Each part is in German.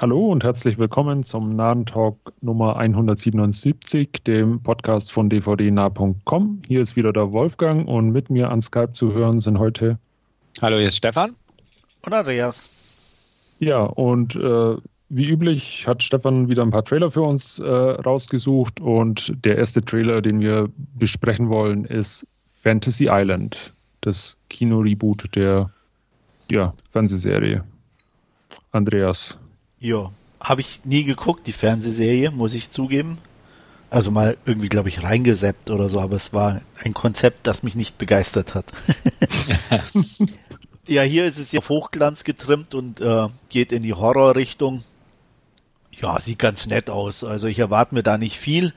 Hallo und herzlich willkommen zum Nahen Talk Nummer 177, dem Podcast von dvdnah.com. Hier ist wieder der Wolfgang und mit mir an Skype zu hören sind heute. Hallo, hier ist Stefan. Und Andreas. Ja, und äh, wie üblich hat Stefan wieder ein paar Trailer für uns äh, rausgesucht und der erste Trailer, den wir besprechen wollen, ist Fantasy Island, das Kino-Reboot der ja, Fernsehserie. Andreas. Ja, habe ich nie geguckt, die Fernsehserie, muss ich zugeben. Also mal irgendwie, glaube ich, reingeseppt oder so, aber es war ein Konzept, das mich nicht begeistert hat. ja, hier ist es ja auf Hochglanz getrimmt und äh, geht in die Horrorrichtung. Ja, sieht ganz nett aus. Also ich erwarte mir da nicht viel.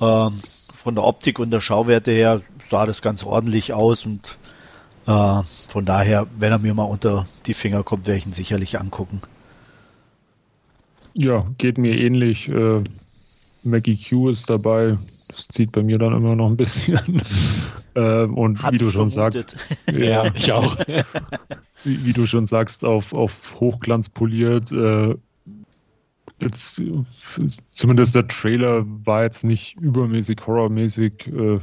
Ähm, von der Optik und der Schauwerte her sah das ganz ordentlich aus und äh, von daher, wenn er mir mal unter die Finger kommt, werde ich ihn sicherlich angucken. Ja, geht mir ähnlich. Äh, Maggie Q ist dabei. Das zieht bei mir dann immer noch ein bisschen. äh, und Hat wie du schon vermutet. sagst. ja, ich auch. wie, wie, du schon sagst, auf, auf Hochglanz poliert. Äh, jetzt, zumindest der Trailer war jetzt nicht übermäßig horrormäßig. Äh,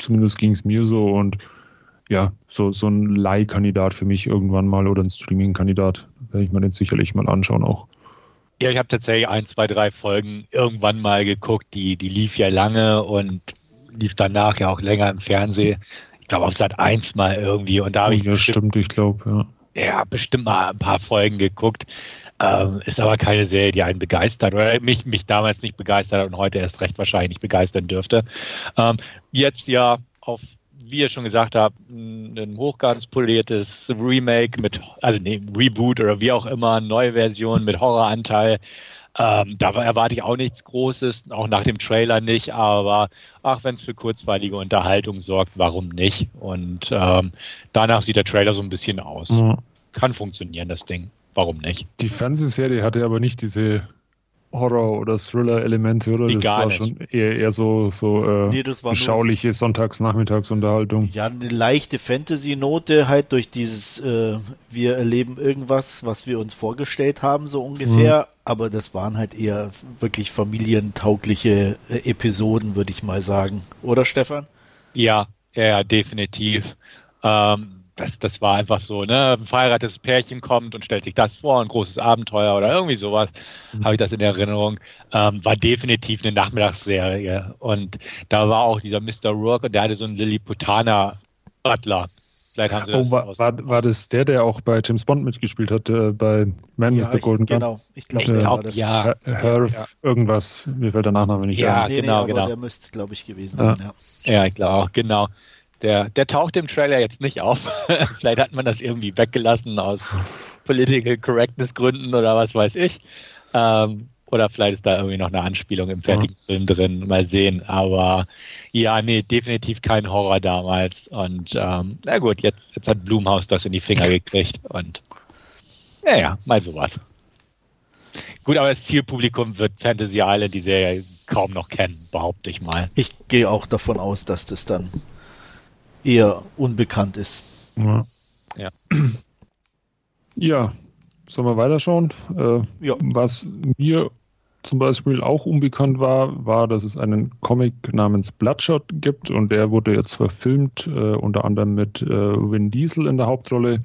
zumindest ging es mir so. Und ja, so, so ein Leihkandidat für mich irgendwann mal oder ein Streaming-Kandidat. Werde ich mir den sicherlich mal anschauen auch. Ja, ich habe tatsächlich ein, zwei, drei Folgen irgendwann mal geguckt. Die, die lief ja lange und lief danach ja auch länger im Fernsehen. Ich glaube auf Sat 1 mal irgendwie. Und da habe ich. Ja, bestimmt, ich glaube, ja. Ja, bestimmt mal ein paar Folgen geguckt. Ähm, ist aber keine Serie, die einen begeistert oder mich, mich damals nicht begeistert hat und heute erst recht wahrscheinlich nicht begeistern dürfte. Ähm, jetzt ja auf wie ihr schon gesagt habt, ein hochglanz poliertes Remake mit, also nee, Reboot oder wie auch immer, neue Version mit Horroranteil. Ähm, da erwarte ich auch nichts Großes, auch nach dem Trailer nicht, aber ach, wenn es für kurzweilige Unterhaltung sorgt, warum nicht? Und ähm, danach sieht der Trailer so ein bisschen aus. Mhm. Kann funktionieren, das Ding. Warum nicht? Die Fernsehserie hatte aber nicht diese Horror- oder Thriller-Elemente, oder? Die das war nicht. schon eher, eher so, so äh, nee, beschauliche nur, Sonntags-Nachmittagsunterhaltung. Ja, eine leichte Fantasy-Note halt durch dieses, äh, wir erleben irgendwas, was wir uns vorgestellt haben, so ungefähr. Mhm. Aber das waren halt eher wirklich familientaugliche äh, Episoden, würde ich mal sagen. Oder, Stefan? Ja, ja, definitiv. Ähm, das, das war einfach so, ne? Ein verheiratetes Pärchen kommt und stellt sich das vor, ein großes Abenteuer oder irgendwie sowas, mhm. habe ich das in Erinnerung. Ähm, war definitiv eine Nachmittagsserie. Und da war auch dieser Mr. Rourke und der hatte so einen Lilliputaner Butler. Vielleicht haben sie das oh, war, war, war, das der, der auch bei James Bond mitgespielt hat, äh, bei Man ja, with the Golden Gun? Genau, ich glaube, glaub, ja. Herf ja. irgendwas, mir fällt der Nachname nicht ja, ein. Ja, genau, nee, genau. Der müsste, glaube ich, gewesen sein, ja. Ja, ich glaube auch, genau. Der, der taucht im Trailer jetzt nicht auf. Vielleicht hat man das irgendwie weggelassen aus Political Correctness Gründen oder was weiß ich. Ähm, oder vielleicht ist da irgendwie noch eine Anspielung im fertigen. Film drin. Mal sehen. Aber ja, nee, definitiv kein Horror damals. Und ähm, na gut, jetzt, jetzt hat Blumhaus das in die Finger gekriegt. Und naja, mal sowas. Gut, aber das Zielpublikum wird Fantasy Island die Serie kaum noch kennen, behaupte ich mal. Ich gehe auch davon aus, dass das dann eher unbekannt ist. Ja. Ja, ja. sollen wir weiterschauen? Äh, ja. Was mir zum Beispiel auch unbekannt war, war, dass es einen Comic namens Bloodshot gibt und der wurde jetzt verfilmt, äh, unter anderem mit äh, Vin Diesel in der Hauptrolle.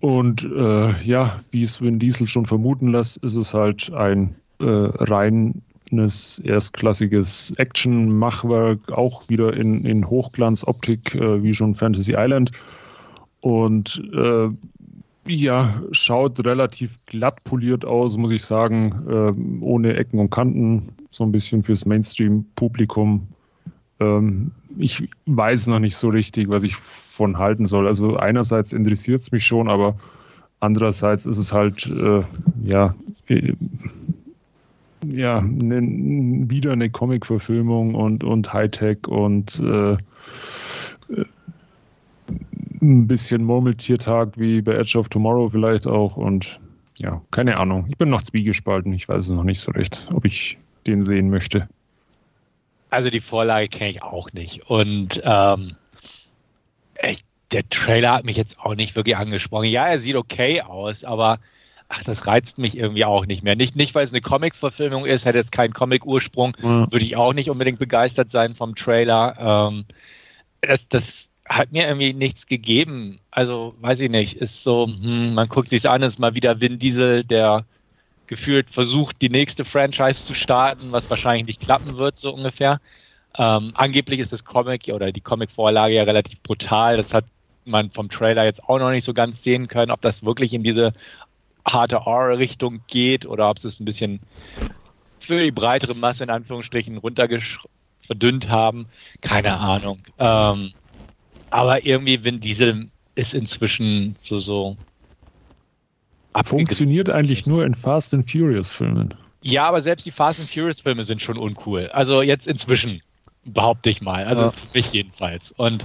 Und äh, ja, wie es Vin Diesel schon vermuten lässt, ist es halt ein äh, rein ein erstklassiges Action-Machwerk, auch wieder in, in Hochglanzoptik, äh, wie schon Fantasy Island. Und äh, ja, schaut relativ glatt poliert aus, muss ich sagen, äh, ohne Ecken und Kanten, so ein bisschen fürs Mainstream-Publikum. Ähm, ich weiß noch nicht so richtig, was ich von halten soll. Also einerseits interessiert es mich schon, aber andererseits ist es halt, äh, ja, äh, ja, ne, wieder eine Comic-Verfilmung und, und Hightech und äh, ein bisschen Murmeltiertag wie bei Edge of Tomorrow vielleicht auch und ja, keine Ahnung. Ich bin noch zwiegespalten. Ich weiß es noch nicht so recht, ob ich den sehen möchte. Also die Vorlage kenne ich auch nicht und ähm, ich, der Trailer hat mich jetzt auch nicht wirklich angesprochen. Ja, er sieht okay aus, aber ach, das reizt mich irgendwie auch nicht mehr. Nicht, nicht weil es eine Comic-Verfilmung ist, hätte es keinen Comic-Ursprung, ja. würde ich auch nicht unbedingt begeistert sein vom Trailer. Ähm, das, das hat mir irgendwie nichts gegeben. Also, weiß ich nicht, ist so, hm, man guckt sich an, ist mal wieder Vin Diesel, der gefühlt versucht, die nächste Franchise zu starten, was wahrscheinlich nicht klappen wird, so ungefähr. Ähm, angeblich ist das Comic oder die Comic-Vorlage ja relativ brutal. Das hat man vom Trailer jetzt auch noch nicht so ganz sehen können, ob das wirklich in diese harte R-Richtung geht oder ob sie es ein bisschen für die breitere Masse in Anführungsstrichen runtergesch verdünnt haben. Keine Ahnung. Ähm, aber irgendwie Vin Diesel ist inzwischen so so. Funktioniert eigentlich nur in Fast and Furious Filmen. Ja, aber selbst die Fast and Furious Filme sind schon uncool. Also jetzt inzwischen behaupte ich mal. Also ja. für mich jedenfalls. Und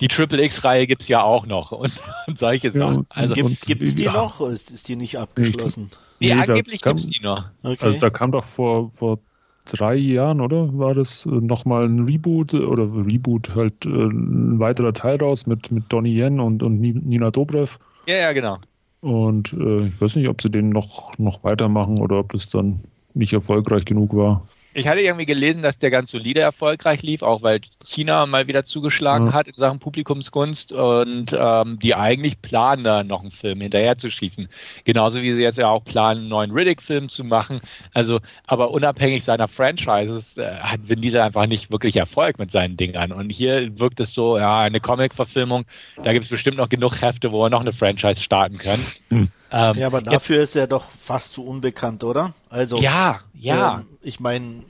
die Triple X-Reihe gibt es ja auch noch und, und solche Sachen. Ja, also, gibt es die ja. noch oder ist, ist die nicht abgeschlossen? Nee, nee angeblich gibt es die noch. Okay. Also da kam doch vor, vor drei Jahren, oder? War das äh, nochmal ein Reboot oder Reboot, halt äh, ein weiterer Teil raus mit, mit Donnie Yen und, und Nina Dobrev. Ja, ja, genau. Und äh, ich weiß nicht, ob sie den noch, noch weitermachen oder ob das dann nicht erfolgreich genug war. Ich hatte irgendwie gelesen, dass der ganz solide erfolgreich lief, auch weil China mal wieder zugeschlagen ja. hat in Sachen Publikumskunst und ähm, die eigentlich planen, da noch einen Film hinterher zu schießen. Genauso wie sie jetzt ja auch planen, einen neuen Riddick-Film zu machen. Also, aber unabhängig seiner Franchises äh, hat Vin Diesel einfach nicht wirklich Erfolg mit seinen Dingern. Und hier wirkt es so, ja, eine Comic-Verfilmung, da gibt es bestimmt noch genug Hefte, wo er noch eine Franchise starten kann. Hm. Ähm, ja, aber dafür jetzt, ist er doch fast zu unbekannt, oder? Also ja, ja. Ähm, ich meine,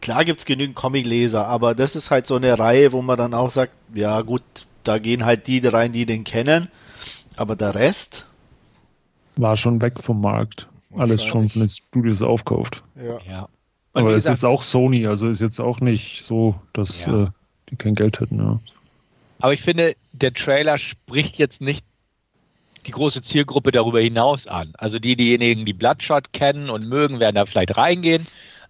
klar gibt's genügend Comicleser, aber das ist halt so eine Reihe, wo man dann auch sagt, ja gut, da gehen halt die rein, die den kennen, aber der Rest war schon weg vom Markt. Alles schon von den Studios aufkauft. Ja. ja. Aber ist jetzt auch Sony, also ist jetzt auch nicht so, dass ja. äh, die kein Geld hätten, ja. Aber ich finde, der Trailer spricht jetzt nicht die große Zielgruppe darüber hinaus an. Also die, diejenigen, die Bloodshot kennen und mögen, werden da vielleicht reingehen.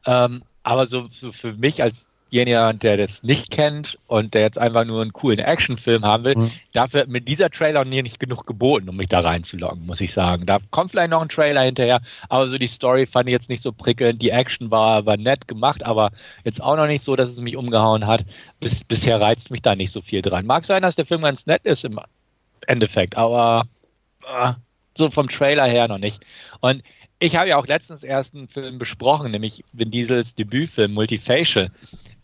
Ähm, aber so, so für mich als jeniger, der das nicht kennt und der jetzt einfach nur einen coolen Actionfilm haben will, mhm. dafür mit dieser Trailer mir nicht genug geboten, um mich da reinzuloggen, muss ich sagen. Da kommt vielleicht noch ein Trailer hinterher, aber so die Story fand ich jetzt nicht so prickelnd. Die Action war, war nett gemacht, aber jetzt auch noch nicht so, dass es mich umgehauen hat. Bis, bisher reizt mich da nicht so viel dran. Mag sein, dass der Film ganz nett ist im Endeffekt, aber so vom Trailer her noch nicht. Und ich habe ja auch letztens erst einen Film besprochen, nämlich Vin Diesels Debütfilm Multifacial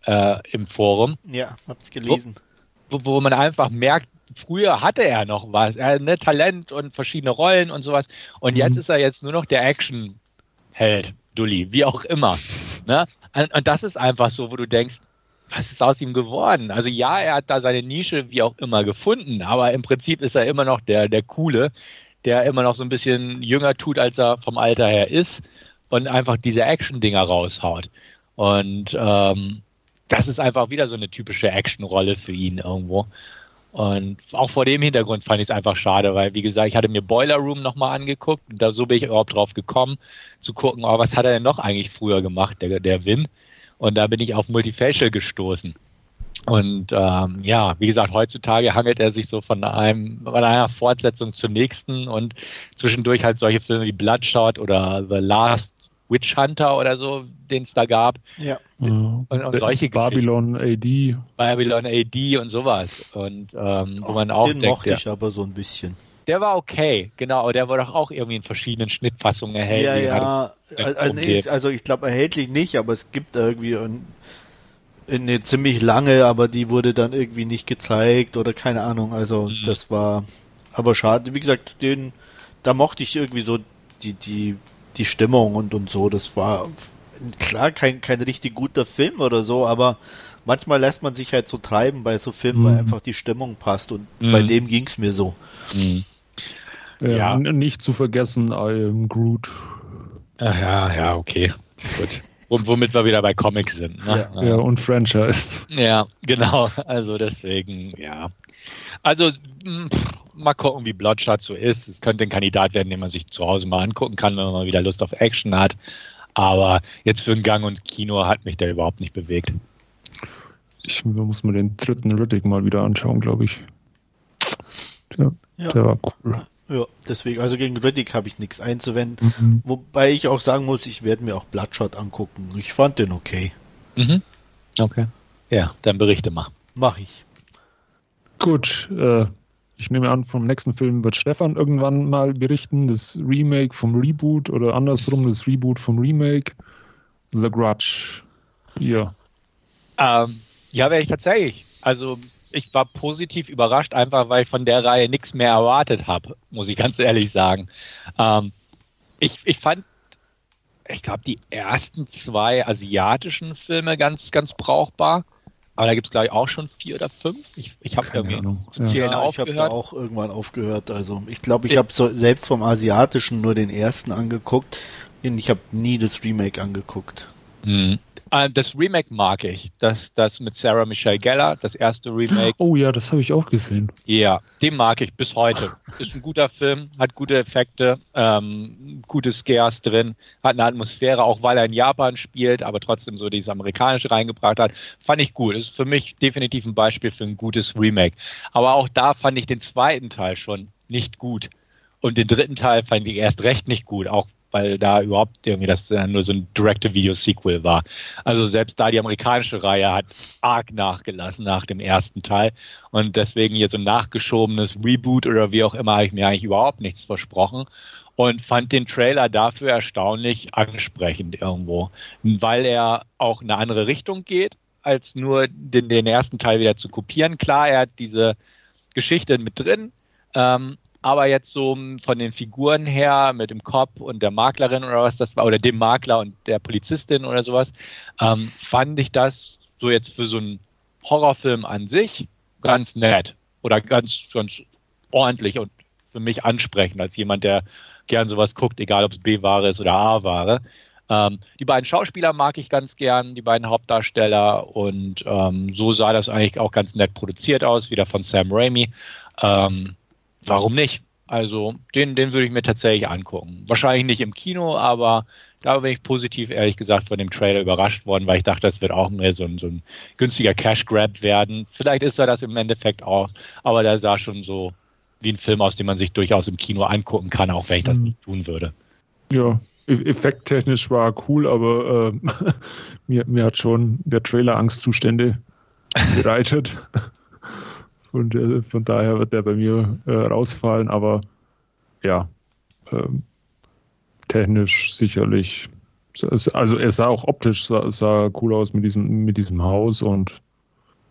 äh, im Forum. Ja, hab's gelesen. Wo, wo, wo, man einfach merkt, früher hatte er noch was, er ne, Talent und verschiedene Rollen und sowas. Und mhm. jetzt ist er jetzt nur noch der Action-Held, Dulli, wie auch immer. Ne? Und, und das ist einfach so, wo du denkst, was ist aus ihm geworden? Also ja, er hat da seine Nische wie auch immer gefunden, aber im Prinzip ist er immer noch der, der Coole, der immer noch so ein bisschen jünger tut, als er vom Alter her ist und einfach diese Action-Dinger raushaut. Und ähm, das ist einfach wieder so eine typische Action-Rolle für ihn irgendwo. Und auch vor dem Hintergrund fand ich es einfach schade, weil, wie gesagt, ich hatte mir Boiler Room nochmal angeguckt und da so bin ich überhaupt drauf gekommen, zu gucken, oh, was hat er denn noch eigentlich früher gemacht, der, der Win. Und da bin ich auf Multifacial gestoßen. Und ähm, ja, wie gesagt, heutzutage hangelt er sich so von einem von einer Fortsetzung zur nächsten und zwischendurch halt solche Filme wie Bloodshot oder The Last Witch Hunter oder so, den es da gab. Ja. Und, und solche Babylon AD. Babylon AD und sowas. Und ähm, wo man auch den denkt, mochte ich aber so ein bisschen. Der war okay, genau, aber der war doch auch irgendwie in verschiedenen Schnittfassungen erhältlich. Ja, ja. Also, nee, also, ich glaube erhältlich nicht, aber es gibt irgendwie ein, eine ziemlich lange, aber die wurde dann irgendwie nicht gezeigt oder keine Ahnung. Also mhm. das war aber schade. Wie gesagt, den da mochte ich irgendwie so die die die Stimmung und und so. Das war klar kein kein richtig guter Film oder so, aber manchmal lässt man sich halt so treiben bei so Filmen, mhm. weil einfach die Stimmung passt und mhm. bei dem ging's mir so. Mhm. Ja, ja, nicht zu vergessen, I am Groot. Ach ja, ja, okay. Gut. womit wir wieder bei Comics sind. Ne? Ja, ja, und Franchise. Ja, genau. Also deswegen, ja. Also mal gucken, wie Bloodshot so ist. Es könnte ein Kandidat werden, den man sich zu Hause mal angucken kann, wenn man mal wieder Lust auf Action hat. Aber jetzt für einen Gang und Kino hat mich der überhaupt nicht bewegt. Ich muss mir den dritten Riddick mal wieder anschauen, glaube ich. Der, ja. der war cool. Ja, deswegen, also gegen Riddick habe ich nichts einzuwenden. Mhm. Wobei ich auch sagen muss, ich werde mir auch Bloodshot angucken. Ich fand den okay. Mhm. Okay. Ja, dann berichte mal. Mach ich. Gut, äh, ich nehme an, vom nächsten Film wird Stefan irgendwann mal berichten. Das Remake vom Reboot oder andersrum, das Reboot vom Remake. The Grudge. Ja. Ähm, ja, werde ich tatsächlich. Also ich war positiv überrascht, einfach weil ich von der Reihe nichts mehr erwartet habe, muss ich ganz ehrlich sagen. Ähm, ich, ich fand, ich glaube, die ersten zwei asiatischen Filme ganz, ganz brauchbar. Aber da gibt es, glaube ich, auch schon vier oder fünf. Ich, ich habe irgendwie Ahnung. zu zählen ja, aufgehört. Ich habe auch irgendwann aufgehört. Also ich glaube, ich habe so, selbst vom asiatischen nur den ersten angeguckt. Und ich habe nie das Remake angeguckt. Mhm. Äh, das Remake mag ich. Das, das mit Sarah Michelle Geller, das erste Remake. Oh ja, das habe ich auch gesehen. Ja, den mag ich bis heute. Ist ein guter Film, hat gute Effekte, ähm, gute Scares drin, hat eine Atmosphäre, auch weil er in Japan spielt, aber trotzdem so dieses Amerikanische reingebracht hat. Fand ich gut. Ist für mich definitiv ein Beispiel für ein gutes Remake. Aber auch da fand ich den zweiten Teil schon nicht gut. Und den dritten Teil fand ich erst recht nicht gut, auch weil da überhaupt irgendwie das äh, nur so ein Direct-to-Video-Sequel war. Also selbst da die amerikanische Reihe hat arg nachgelassen nach dem ersten Teil und deswegen hier so ein nachgeschobenes Reboot oder wie auch immer habe ich mir eigentlich überhaupt nichts versprochen und fand den Trailer dafür erstaunlich ansprechend irgendwo, weil er auch in eine andere Richtung geht, als nur den, den ersten Teil wieder zu kopieren. Klar, er hat diese Geschichte mit drin, ähm, aber jetzt so von den Figuren her mit dem Cop und der Maklerin oder was das war, oder dem Makler und der Polizistin oder sowas, ähm, fand ich das so jetzt für so einen Horrorfilm an sich ganz nett oder ganz, ganz ordentlich und für mich ansprechend als jemand, der gern sowas guckt, egal ob es B-Ware ist oder A-Ware. Ähm, die beiden Schauspieler mag ich ganz gern, die beiden Hauptdarsteller und ähm, so sah das eigentlich auch ganz nett produziert aus, wieder von Sam Raimi. Ähm, warum nicht? Also den, den würde ich mir tatsächlich angucken. Wahrscheinlich nicht im Kino, aber da bin ich positiv, ehrlich gesagt, von dem Trailer überrascht worden, weil ich dachte, das wird auch mehr so ein, so ein günstiger Cash-Grab werden. Vielleicht ist er das im Endeffekt auch, aber der sah schon so wie ein Film aus, den man sich durchaus im Kino angucken kann, auch wenn ich das mhm. nicht tun würde. Ja, e-, effekttechnisch war cool, aber äh, mir, mir hat schon der Trailer Angstzustände bereitet. Und äh, von daher wird der bei mir äh, rausfallen. Aber ja, ähm, technisch sicherlich. Also er sah auch optisch sah, sah, cool aus mit diesem, mit diesem Haus und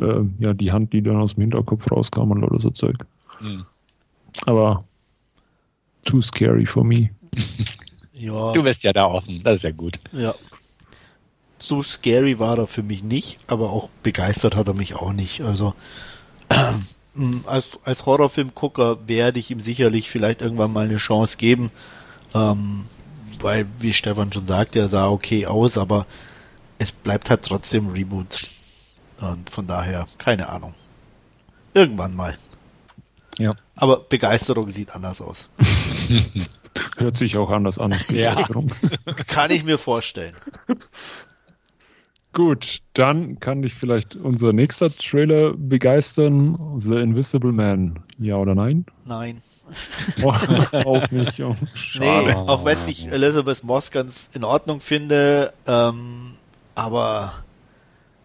äh, ja, die Hand, die dann aus dem Hinterkopf rauskam und oder so Zeug. Mhm. Aber too scary for me. ja. Du bist ja da offen, das ist ja gut. Ja. So scary war er für mich nicht, aber auch begeistert hat er mich auch nicht. Also als, als Horrorfilmgucker werde ich ihm sicherlich vielleicht irgendwann mal eine Chance geben. Ähm, weil, wie Stefan schon sagte, er sah okay aus, aber es bleibt halt trotzdem Reboot. Und von daher, keine Ahnung. Irgendwann mal. Ja. Aber Begeisterung sieht anders aus. Hört sich auch anders an. Ja. Kann ich mir vorstellen. Gut, dann kann dich vielleicht unser nächster Trailer begeistern. The Invisible Man. Ja oder nein? Nein. Oh, auch nicht. Oh, nee, auch wenn ich Elizabeth Moss ganz in Ordnung finde, ähm, aber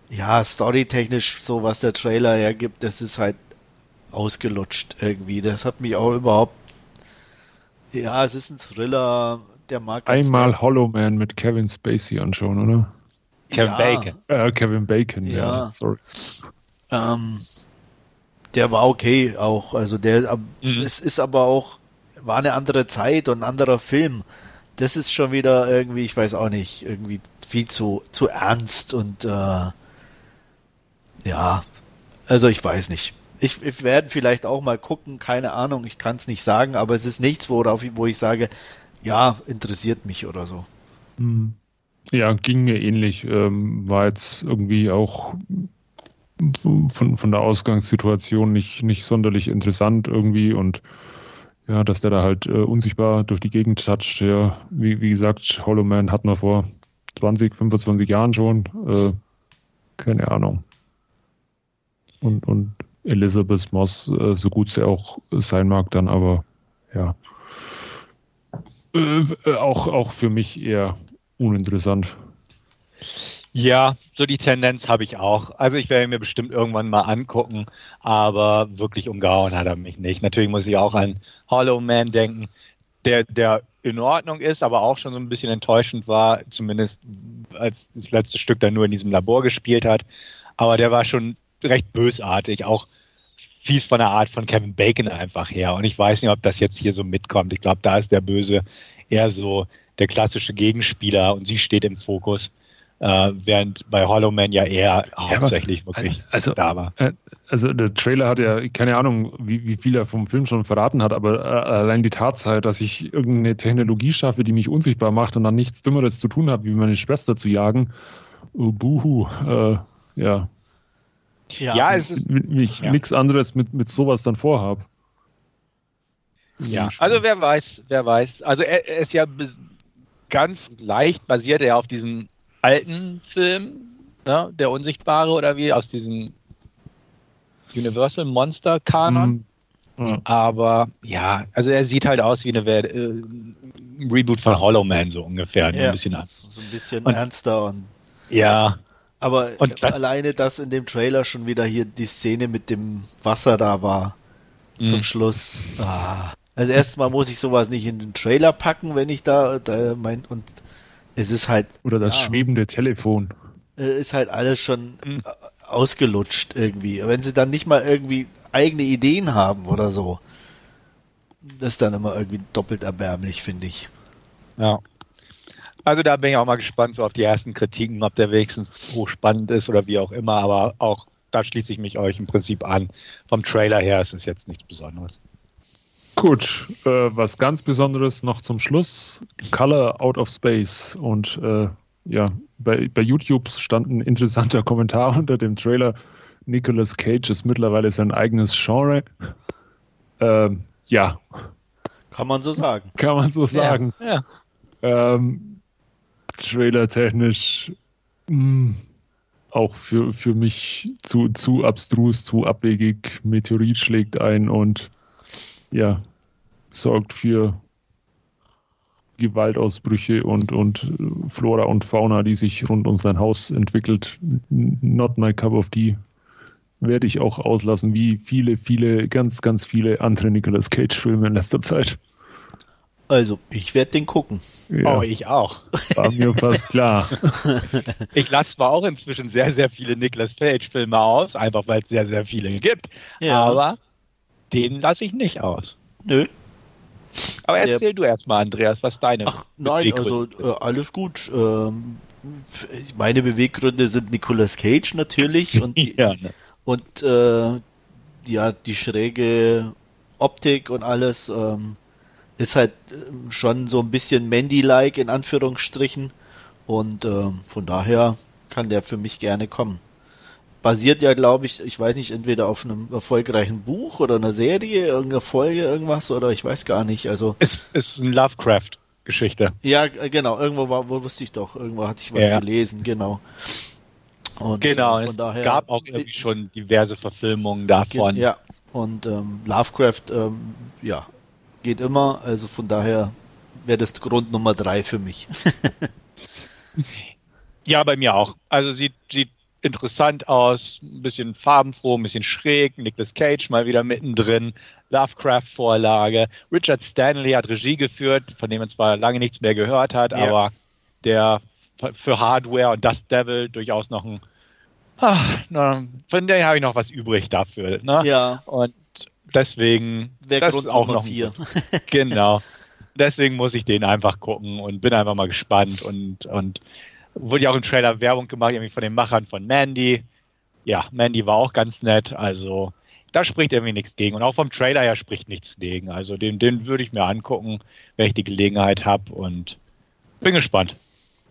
ja, storytechnisch so, was der Trailer hergibt, das ist halt ausgelutscht irgendwie. Das hat mich auch überhaupt. Ja, es ist ein Thriller, der mag. Einmal Hollow Man mit Kevin Spacey anschauen, oder? Kevin ja. Bacon. Äh, Kevin Bacon, ja, ja sorry. Ähm, der war okay auch. Also der, mhm. es ist aber auch, war eine andere Zeit und ein anderer Film. Das ist schon wieder irgendwie, ich weiß auch nicht, irgendwie viel zu, zu ernst und äh, ja, also ich weiß nicht. Ich, ich werde vielleicht auch mal gucken, keine Ahnung, ich kann es nicht sagen, aber es ist nichts, worauf ich, wo ich sage, ja, interessiert mich oder so. Mhm. Ja, ging mir ähnlich. Ähm, war jetzt irgendwie auch von, von der Ausgangssituation nicht, nicht sonderlich interessant irgendwie und ja, dass der da halt äh, unsichtbar durch die Gegend toucht. Ja, wie, wie gesagt, Hollow Man hat man vor 20, 25 Jahren schon. Äh, keine Ahnung. Und, und Elizabeth Moss, äh, so gut sie auch sein mag, dann aber ja. Äh, auch, auch für mich eher uninteressant. Ja, so die Tendenz habe ich auch. Also ich werde mir bestimmt irgendwann mal angucken, aber wirklich umgehauen hat er mich nicht. Natürlich muss ich auch an Hollow Man denken, der, der in Ordnung ist, aber auch schon so ein bisschen enttäuschend war, zumindest als das letzte Stück dann nur in diesem Labor gespielt hat. Aber der war schon recht bösartig, auch fies von der Art von Kevin Bacon einfach her. Und ich weiß nicht, ob das jetzt hier so mitkommt. Ich glaube, da ist der Böse eher so der klassische Gegenspieler und sie steht im Fokus. Äh, während bei Hollow Man ja eher hauptsächlich ja, wirklich also, da war. Äh, also der Trailer hat ja, keine Ahnung, wie, wie viel er vom Film schon verraten hat, aber äh, allein die Tatsache, dass ich irgendeine Technologie schaffe, die mich unsichtbar macht und dann nichts Dümmeres zu tun habe, wie meine Schwester zu jagen, uh, buhu, äh, ja. Ja, ja es ist ich ja. nichts anderes mit, mit sowas dann vorhabe. Ja, also wer weiß, wer weiß. Also er, er ist ja ganz leicht basiert er auf diesem alten Film, ne, der Unsichtbare oder wie, aus diesem Universal Monster Kanon. Mhm. Aber ja, also er sieht halt aus wie eine äh, Reboot von Hollow Man so ungefähr, ja, ein bisschen anders. So ein bisschen und, ernster und ja. Aber und alleine, dass in dem Trailer schon wieder hier die Szene mit dem Wasser da war zum mhm. Schluss. Ah. Also erstmal muss ich sowas nicht in den Trailer packen, wenn ich da, da mein und es ist halt. Oder das ja, schwebende Telefon. Äh, ist halt alles schon mhm. ausgelutscht irgendwie. Wenn sie dann nicht mal irgendwie eigene Ideen haben oder so, das ist dann immer irgendwie doppelt erbärmlich, finde ich. Ja. Also da bin ich auch mal gespannt so auf die ersten Kritiken, ob der wenigstens hochspannend ist oder wie auch immer, aber auch da schließe ich mich euch im Prinzip an. Vom Trailer her ist es jetzt nichts Besonderes. Gut, äh, was ganz Besonderes noch zum Schluss: Color Out of Space. Und äh, ja, bei, bei YouTube stand ein interessanter Kommentar unter dem Trailer. Nicolas Cage ist mittlerweile sein eigenes Genre. Ähm, ja. Kann man so sagen. Kann man so sagen. Ja. ja. Ähm, Trailer-technisch hm, auch für, für mich zu, zu abstrus, zu abwegig. Meteorit schlägt ein und ja, sorgt für Gewaltausbrüche und, und Flora und Fauna, die sich rund um sein Haus entwickelt. Not my cup of tea. Werde ich auch auslassen, wie viele, viele, ganz, ganz viele andere Nicolas Cage-Filme in letzter Zeit. Also, ich werde den gucken. Ja, oh, ich auch. War mir fast klar. Ich lasse zwar auch inzwischen sehr, sehr viele Nicolas Cage-Filme aus, einfach weil es sehr, sehr viele gibt. Ja. Aber den lasse ich nicht aus. Nö. Aber erzähl der, du erstmal, Andreas, was deine Ach, nein, also äh, alles gut. Ähm, meine Beweggründe sind Nicolas Cage natürlich und ja, ne? und äh, ja die schräge Optik und alles ähm, ist halt äh, schon so ein bisschen Mandy-like in Anführungsstrichen und äh, von daher kann der für mich gerne kommen basiert ja, glaube ich, ich weiß nicht, entweder auf einem erfolgreichen Buch oder einer Serie, irgendeiner Folge, irgendwas, oder ich weiß gar nicht. Also es ist ein Lovecraft-Geschichte. Ja, genau. Irgendwo war, wo wusste ich doch, irgendwo hatte ich was ja. gelesen, genau. Und genau, von es daher, gab auch irgendwie schon diverse Verfilmungen davon. Ja, und ähm, Lovecraft, ähm, ja, geht immer, also von daher wäre das Grund Nummer drei für mich. ja, bei mir auch. Also sieht, sieht interessant aus, ein bisschen farbenfroh, ein bisschen schräg. Nicolas Cage mal wieder mittendrin. Lovecraft-Vorlage. Richard Stanley hat Regie geführt, von dem man zwar lange nichts mehr gehört hat, ja. aber der für Hardware und Dust Devil durchaus noch ein. Ach, na, von dem habe ich noch was übrig dafür. Ne? Ja. Und deswegen. Der das Grund ist auch noch vier. genau. Deswegen muss ich den einfach gucken und bin einfach mal gespannt und, und Wurde ja auch im Trailer Werbung gemacht, irgendwie von den Machern von Mandy. Ja, Mandy war auch ganz nett. Also da spricht irgendwie nichts gegen. Und auch vom Trailer her spricht nichts gegen. Also den, den würde ich mir angucken, wenn ich die Gelegenheit habe. Und bin gespannt.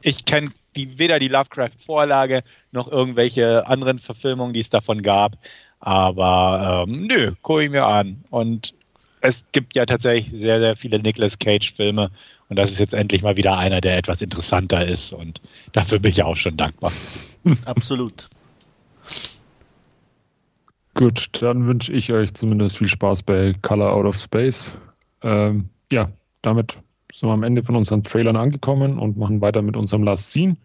Ich kenne die, weder die Lovecraft-Vorlage noch irgendwelche anderen Verfilmungen, die es davon gab. Aber ähm, nö, gucke ich mir an. Und es gibt ja tatsächlich sehr, sehr viele Nicolas Cage-Filme und das ist jetzt endlich mal wieder einer, der etwas interessanter ist. Und dafür bin ich auch schon dankbar. Absolut. Gut, dann wünsche ich euch zumindest viel Spaß bei Color Out of Space. Ähm, ja, damit sind wir am Ende von unseren Trailern angekommen und machen weiter mit unserem Last Scene.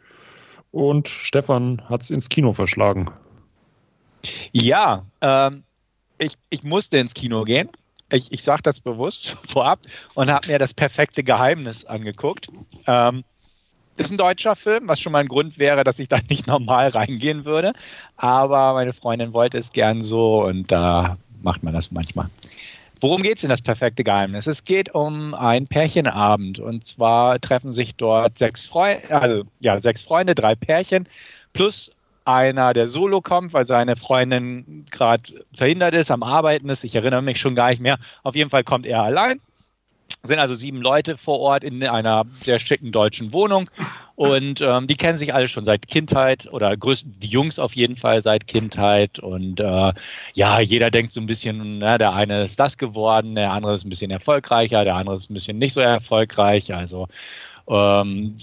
Und Stefan hat es ins Kino verschlagen. Ja, ähm, ich, ich musste ins Kino gehen. Ich, ich sage das bewusst vorab und habe mir das perfekte Geheimnis angeguckt. Ähm, ist ein deutscher Film, was schon mal ein Grund wäre, dass ich da nicht normal reingehen würde. Aber meine Freundin wollte es gern so und da macht man das manchmal. Worum geht es in das perfekte Geheimnis? Es geht um einen Pärchenabend und zwar treffen sich dort sechs Freunde, also ja, sechs Freunde, drei Pärchen plus einer, der solo kommt, weil seine Freundin gerade verhindert ist, am Arbeiten ist. Ich erinnere mich schon gar nicht mehr. Auf jeden Fall kommt er allein sind also sieben Leute vor Ort in einer sehr schicken deutschen Wohnung und ähm, die kennen sich alle schon seit Kindheit oder größten die Jungs auf jeden Fall seit Kindheit und äh, ja, jeder denkt so ein bisschen, na, der eine ist das geworden, der andere ist ein bisschen erfolgreicher, der andere ist ein bisschen nicht so erfolgreich, also ähm,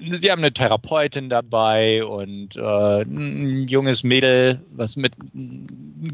wir haben eine Therapeutin dabei und äh, ein junges Mädel, was mit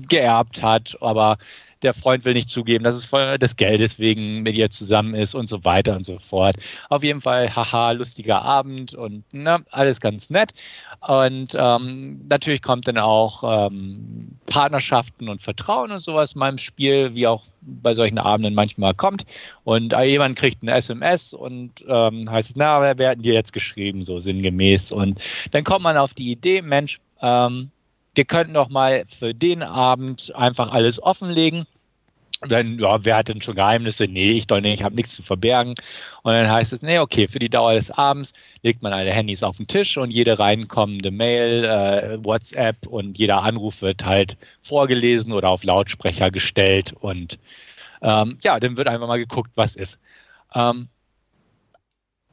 geerbt hat, aber der Freund will nicht zugeben, dass es des Geldes wegen mit ihr zusammen ist und so weiter und so fort. Auf jeden Fall, haha, lustiger Abend und ne, alles ganz nett. Und ähm, natürlich kommt dann auch ähm, Partnerschaften und Vertrauen und sowas in meinem Spiel, wie auch bei solchen Abenden manchmal kommt. Und äh, jemand kriegt ein SMS und ähm, heißt na, wer, hat dir jetzt geschrieben, so sinngemäß. Und dann kommt man auf die Idee, Mensch, ähm, wir könnten doch mal für den Abend einfach alles offenlegen. dann, ja, wer hat denn schon Geheimnisse? Nee, ich doch nicht, ich habe nichts zu verbergen. Und dann heißt es, nee, okay, für die Dauer des Abends legt man alle Handys auf den Tisch und jede reinkommende Mail, äh, WhatsApp und jeder Anruf wird halt vorgelesen oder auf Lautsprecher gestellt und ähm, ja, dann wird einfach mal geguckt, was ist. Ähm,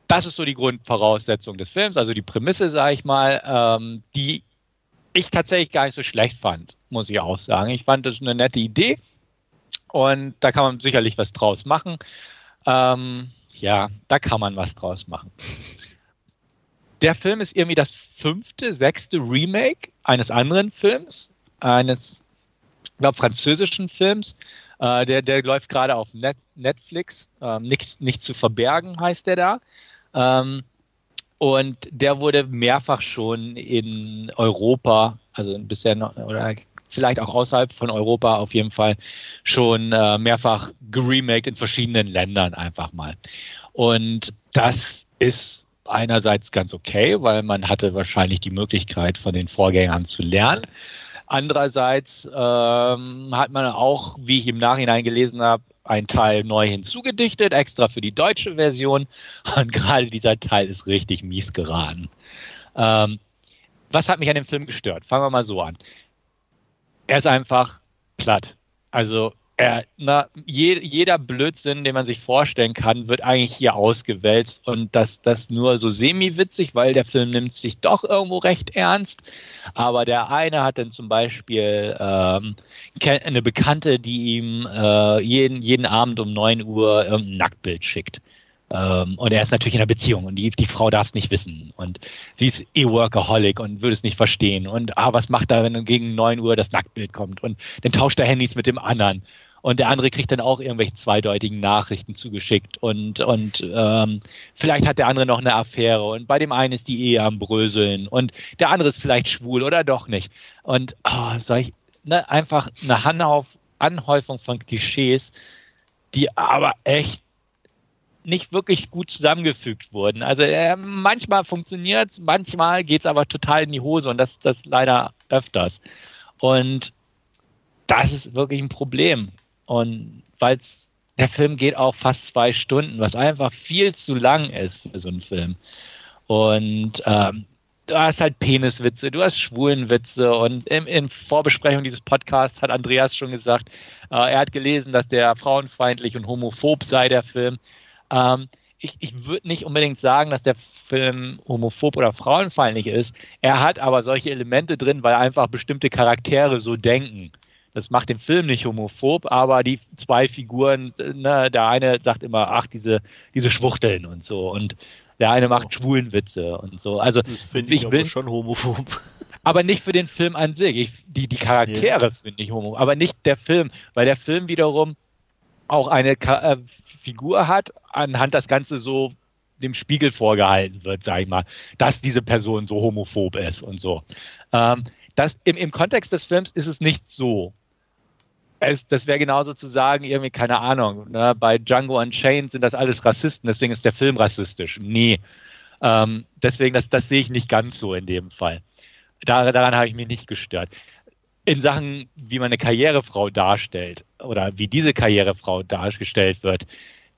das ist so die Grundvoraussetzung des Films, also die Prämisse, sage ich mal, ähm, die ich tatsächlich gar nicht so schlecht fand, muss ich auch sagen. Ich fand das eine nette Idee und da kann man sicherlich was draus machen. Ähm, ja, da kann man was draus machen. Der Film ist irgendwie das fünfte, sechste Remake eines anderen Films, eines, ich glaube, französischen Films. Äh, der, der läuft gerade auf Net Netflix. Ähm, nicht, nicht zu verbergen heißt der da. Ähm, und der wurde mehrfach schon in Europa, also bisher noch, oder vielleicht auch außerhalb von Europa auf jeden Fall schon äh, mehrfach geremaked in verschiedenen Ländern einfach mal. Und das ist einerseits ganz okay, weil man hatte wahrscheinlich die Möglichkeit von den Vorgängern zu lernen. Andererseits ähm, hat man auch, wie ich im Nachhinein gelesen habe, ein Teil neu hinzugedichtet, extra für die deutsche Version. Und gerade dieser Teil ist richtig mies geraten. Ähm, was hat mich an dem Film gestört? Fangen wir mal so an. Er ist einfach platt. Also er, na, je, jeder Blödsinn, den man sich vorstellen kann, wird eigentlich hier ausgewälzt und das, das nur so semi-witzig, weil der Film nimmt sich doch irgendwo recht ernst. Aber der eine hat dann zum Beispiel ähm, eine Bekannte, die ihm äh, jeden, jeden Abend um 9 Uhr irgendein Nacktbild schickt. Ähm, und er ist natürlich in einer Beziehung und die, die Frau darf es nicht wissen. Und sie ist eh Workaholic und würde es nicht verstehen. Und ah, was macht er, wenn gegen 9 Uhr das Nacktbild kommt? Und dann tauscht er Handys mit dem anderen und der andere kriegt dann auch irgendwelche zweideutigen Nachrichten zugeschickt und, und ähm, vielleicht hat der andere noch eine Affäre und bei dem einen ist die Ehe am Bröseln und der andere ist vielleicht schwul oder doch nicht. Und oh, sag ich, ne, einfach eine Anhauf, Anhäufung von Klischees, die aber echt nicht wirklich gut zusammengefügt wurden. Also äh, manchmal funktioniert es, manchmal geht es aber total in die Hose und das, das leider öfters. Und das ist wirklich ein Problem. Und weil der Film geht auch fast zwei Stunden, was einfach viel zu lang ist für so einen Film. Und ähm, du hast halt Peniswitze, du hast Schwulenwitze und in, in Vorbesprechung dieses Podcasts hat Andreas schon gesagt, äh, er hat gelesen, dass der frauenfeindlich und homophob sei, der Film. Ähm, ich, ich würde nicht unbedingt sagen, dass der Film homophob oder frauenfeindlich ist. Er hat aber solche Elemente drin, weil einfach bestimmte Charaktere so denken. Das macht den Film nicht homophob, aber die zwei Figuren, ne, der eine sagt immer, ach, diese, diese Schwuchteln und so. Und der eine macht Schwulenwitze und so. Also das finde ich, ich bin schon homophob. Aber nicht für den Film an sich. Ich, die, die Charaktere ja. finde ich homophob, aber nicht der Film, weil der Film wiederum auch eine Ka äh, Figur hat, anhand das Ganze so dem Spiegel vorgehalten wird, sag ich mal, dass diese Person so homophob ist und so. Ähm, das, im, Im Kontext des Films ist es nicht so. Es, das wäre genauso zu sagen, irgendwie, keine Ahnung, ne, bei Django Unchained sind das alles Rassisten, deswegen ist der Film rassistisch. Nee. Ähm, deswegen, das, das sehe ich nicht ganz so in dem Fall. Da, daran habe ich mich nicht gestört. In Sachen, wie man eine Karrierefrau darstellt oder wie diese Karrierefrau dargestellt wird,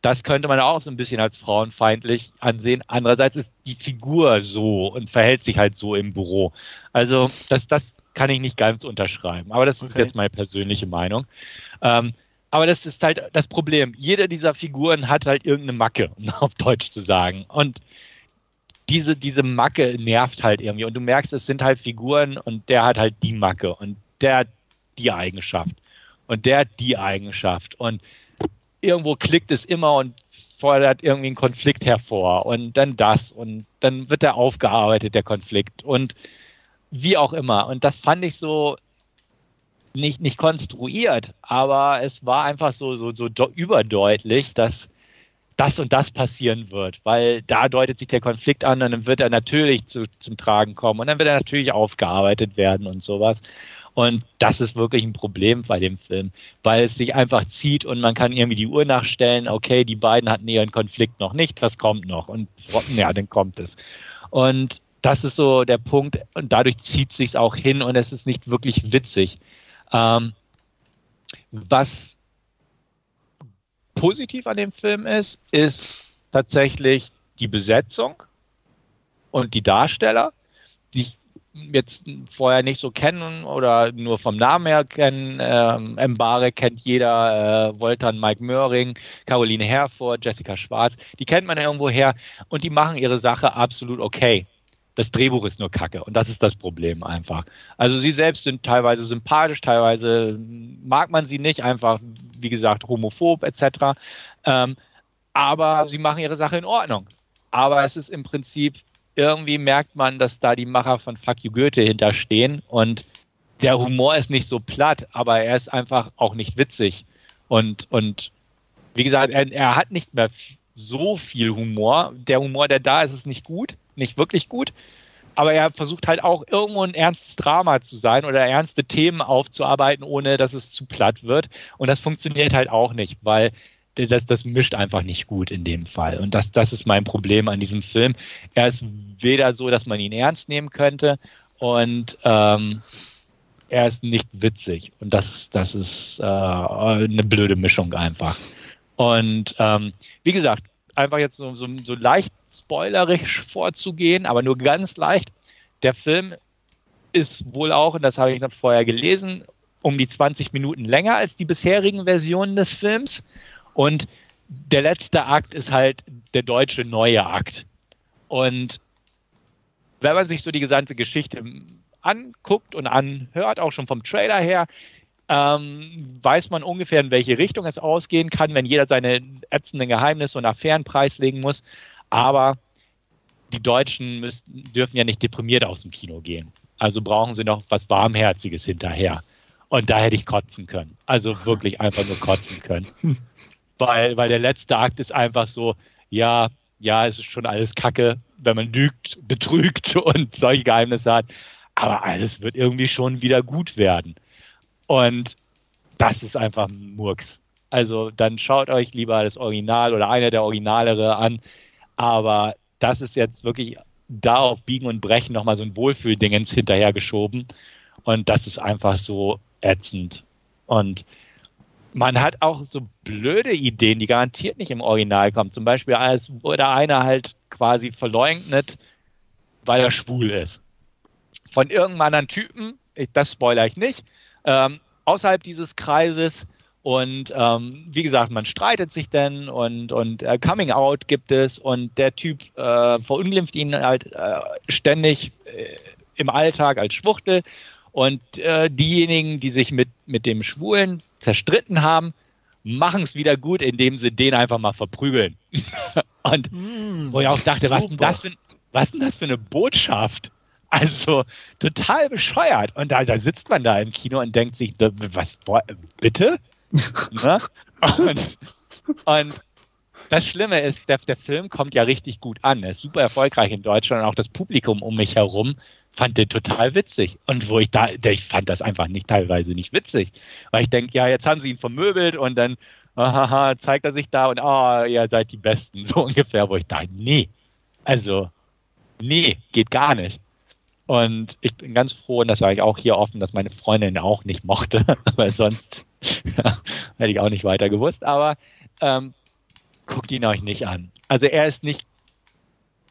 das könnte man auch so ein bisschen als frauenfeindlich ansehen. Andererseits ist die Figur so und verhält sich halt so im Büro. Also das, das kann ich nicht ganz unterschreiben. Aber das okay. ist jetzt meine persönliche Meinung. Ähm, aber das ist halt das Problem. Jede dieser Figuren hat halt irgendeine Macke, um auf Deutsch zu sagen. Und diese, diese Macke nervt halt irgendwie. Und du merkst, es sind halt Figuren und der hat halt die Macke und der hat die Eigenschaft. Und der hat die Eigenschaft. Und irgendwo klickt es immer und fordert irgendwie einen Konflikt hervor und dann das und dann wird er aufgearbeitet, der Konflikt und wie auch immer. Und das fand ich so nicht, nicht konstruiert, aber es war einfach so, so, so überdeutlich, dass das und das passieren wird, weil da deutet sich der Konflikt an und dann wird er natürlich zu, zum Tragen kommen und dann wird er natürlich aufgearbeitet werden und sowas. Und das ist wirklich ein Problem bei dem Film, weil es sich einfach zieht und man kann irgendwie die Uhr nachstellen, okay, die beiden hatten ihren Konflikt noch nicht, was kommt noch? Und ja, dann kommt es. Und das ist so der Punkt und dadurch zieht sich auch hin und es ist nicht wirklich witzig. Ähm, was positiv an dem Film ist, ist tatsächlich die Besetzung und die Darsteller, die ich jetzt vorher nicht so kennen oder nur vom Namen her kennen. Ähm, Mbare kennt jeder, äh, Woltern, Mike Möhring, Caroline Herford, Jessica Schwarz, die kennt man irgendwo her und die machen ihre Sache absolut okay. Das Drehbuch ist nur Kacke und das ist das Problem einfach. Also sie selbst sind teilweise sympathisch, teilweise mag man sie nicht, einfach wie gesagt homophob etc. Ähm, aber sie machen ihre Sache in Ordnung. Aber es ist im Prinzip irgendwie merkt man, dass da die Macher von Fuck You Goethe hinterstehen und der Humor ist nicht so platt, aber er ist einfach auch nicht witzig. Und, und wie gesagt, er, er hat nicht mehr so viel Humor. Der Humor, der da ist, ist nicht gut, nicht wirklich gut. Aber er versucht halt auch irgendwo ein ernstes Drama zu sein oder ernste Themen aufzuarbeiten, ohne dass es zu platt wird. Und das funktioniert halt auch nicht, weil das, das mischt einfach nicht gut in dem Fall. Und das, das ist mein Problem an diesem Film. Er ist weder so, dass man ihn ernst nehmen könnte und ähm, er ist nicht witzig. Und das, das ist äh, eine blöde Mischung einfach. Und ähm, wie gesagt, einfach jetzt so, so, so leicht spoilerisch vorzugehen, aber nur ganz leicht. Der Film ist wohl auch, und das habe ich noch vorher gelesen, um die 20 Minuten länger als die bisherigen Versionen des Films. Und der letzte Akt ist halt der deutsche neue Akt. Und wenn man sich so die gesamte Geschichte anguckt und anhört, auch schon vom Trailer her, ähm, weiß man ungefähr, in welche Richtung es ausgehen kann, wenn jeder seine ätzenden Geheimnisse und Affären preislegen muss. Aber die Deutschen müssen, dürfen ja nicht deprimiert aus dem Kino gehen. Also brauchen sie noch was Warmherziges hinterher. Und da hätte ich kotzen können. Also wirklich einfach nur kotzen können. weil, weil der letzte Akt ist einfach so, ja, ja, es ist schon alles Kacke, wenn man lügt, betrügt und solche Geheimnisse hat. Aber alles wird irgendwie schon wieder gut werden. Und das ist einfach Murks. Also dann schaut euch lieber das Original oder einer der Originalere an. Aber das ist jetzt wirklich da auf Biegen und Brechen nochmal so ein Wohlfühldingens hinterhergeschoben. Und das ist einfach so ätzend. Und man hat auch so blöde Ideen, die garantiert nicht im Original kommen. Zum Beispiel, als wurde einer halt quasi verleugnet, weil er schwul ist. Von irgendeinem anderen Typen, das spoilere ich nicht, ähm, außerhalb dieses Kreises. Und ähm, wie gesagt, man streitet sich denn und, und äh, Coming Out gibt es und der Typ äh, verunglimpft ihn halt äh, ständig äh, im Alltag als Schwuchtel. Und äh, diejenigen, die sich mit, mit dem Schwulen zerstritten haben, machen es wieder gut, indem sie den einfach mal verprügeln. und mm, wo ich auch dachte, was denn, das für, was denn das für eine Botschaft? Also total bescheuert. Und da, da sitzt man da im Kino und denkt sich, was, bitte? Ne? Und, und das Schlimme ist, der, der Film kommt ja richtig gut an. Er ist super erfolgreich in Deutschland und auch das Publikum um mich herum fand den total witzig. Und wo ich da, ich fand das einfach nicht teilweise nicht witzig. Weil ich denke, ja, jetzt haben sie ihn vermöbelt und dann haha, zeigt er sich da und oh, ihr seid die Besten, so ungefähr, wo ich dachte, nee. Also, nee, geht gar nicht. Und ich bin ganz froh, und das sage ich auch hier offen, dass meine Freundin auch nicht mochte, weil sonst ja, hätte ich auch nicht weiter gewusst. Aber ähm, guckt ihn euch nicht an. Also er ist nicht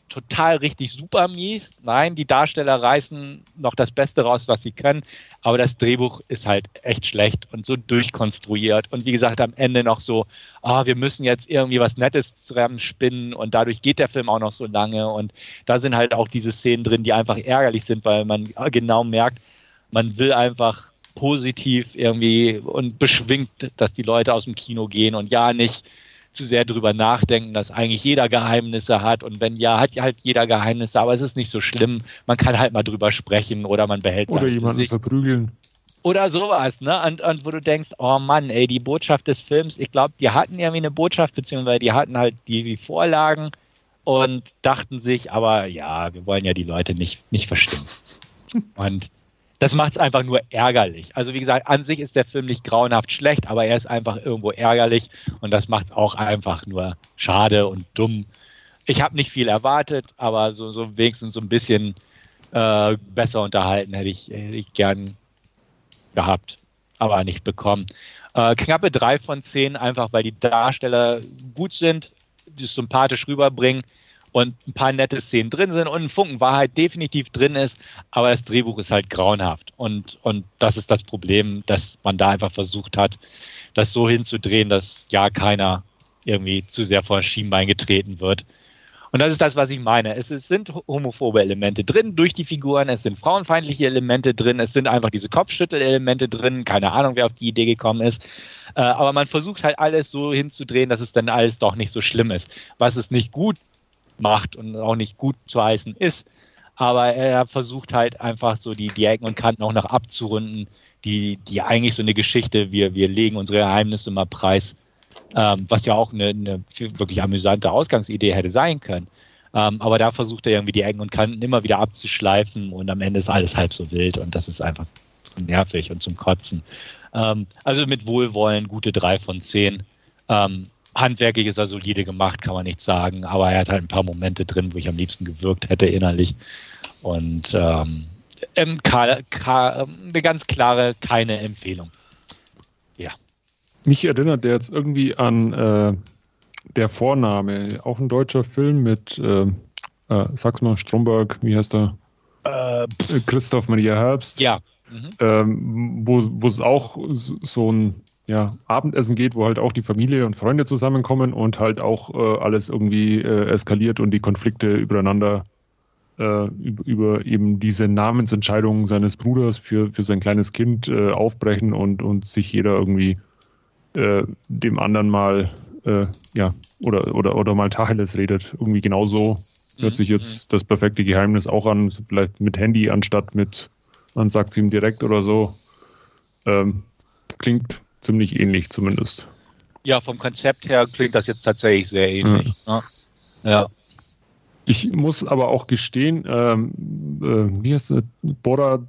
total richtig super mies. Nein, die Darsteller reißen noch das Beste raus, was sie können. Aber das Drehbuch ist halt echt schlecht und so durchkonstruiert. Und wie gesagt, am Ende noch so, ah, wir müssen jetzt irgendwie was Nettes zusammenspinnen und dadurch geht der Film auch noch so lange. Und da sind halt auch diese Szenen drin, die einfach ärgerlich sind, weil man genau merkt, man will einfach positiv irgendwie und beschwingt, dass die Leute aus dem Kino gehen und ja nicht zu sehr drüber nachdenken, dass eigentlich jeder Geheimnisse hat und wenn ja, hat halt jeder Geheimnisse, aber es ist nicht so schlimm. Man kann halt mal drüber sprechen oder man behält es Oder jemanden sich. verprügeln. Oder sowas, ne? Und, und wo du denkst, oh Mann, ey, die Botschaft des Films, ich glaube, die hatten irgendwie eine Botschaft, beziehungsweise die hatten halt die, die Vorlagen und dachten sich, aber ja, wir wollen ja die Leute nicht, nicht verstimmen. Und das macht es einfach nur ärgerlich. Also wie gesagt, an sich ist der Film nicht grauenhaft schlecht, aber er ist einfach irgendwo ärgerlich und das macht es auch einfach nur schade und dumm. Ich habe nicht viel erwartet, aber so, so wenigstens so ein bisschen äh, besser unterhalten hätte ich, hätte ich gern gehabt, aber nicht bekommen. Äh, knappe drei von zehn, einfach weil die Darsteller gut sind, die sympathisch rüberbringen und ein paar nette Szenen drin sind und ein Funken Wahrheit definitiv drin ist, aber das Drehbuch ist halt grauenhaft. Und, und das ist das Problem, dass man da einfach versucht hat, das so hinzudrehen, dass ja keiner irgendwie zu sehr vor Schienbein getreten wird. Und das ist das, was ich meine. Es, es, sind homophobe Elemente drin durch die Figuren, es sind frauenfeindliche Elemente drin, es sind einfach diese Kopfschüttelelemente drin. Keine Ahnung, wer auf die Idee gekommen ist. Äh, aber man versucht halt alles so hinzudrehen, dass es dann alles doch nicht so schlimm ist. Was es nicht gut macht und auch nicht gut zu heißen ist. Aber er versucht halt einfach so die, die Ecken und Kanten auch noch abzurunden, die, die eigentlich so eine Geschichte, wir, wir legen unsere Geheimnisse mal preis, ähm, was ja auch eine, eine wirklich amüsante Ausgangsidee hätte sein können. Ähm, aber da versucht er irgendwie die Ecken und Kanten immer wieder abzuschleifen und am Ende ist alles halb so wild und das ist einfach nervig und zum Kotzen. Ähm, also mit Wohlwollen gute drei von zehn. Ähm, handwerklich ist er solide gemacht, kann man nicht sagen, aber er hat halt ein paar Momente drin, wo ich am liebsten gewirkt hätte innerlich. Und ähm, ähm, eine ganz klare, keine Empfehlung. Ja. Mich erinnert der jetzt irgendwie an äh, der Vorname, auch ein deutscher Film mit, äh, äh, sag's mal, Stromberg, wie heißt er? Äh, Christoph Maria Herbst. Ja. Mhm. Ähm, wo es auch so ein ja, Abendessen geht, wo halt auch die Familie und Freunde zusammenkommen und halt auch äh, alles irgendwie äh, eskaliert und die Konflikte übereinander äh, über, über, eben diese Namensentscheidungen seines Bruders für, für sein kleines Kind äh, aufbrechen und, und sich jeder irgendwie äh, dem anderen mal äh, ja oder, oder, oder mal Tacheles redet. Irgendwie genauso hört sich jetzt mhm. das perfekte Geheimnis auch an, vielleicht mit Handy anstatt mit, man sagt es ihm direkt oder so. Ähm, klingt ziemlich ähnlich zumindest. Ja, vom Konzept her klingt das jetzt tatsächlich sehr ähnlich. Ja. Ne? ja. Ich muss aber auch gestehen, ähm, äh, wie heißt der? Bora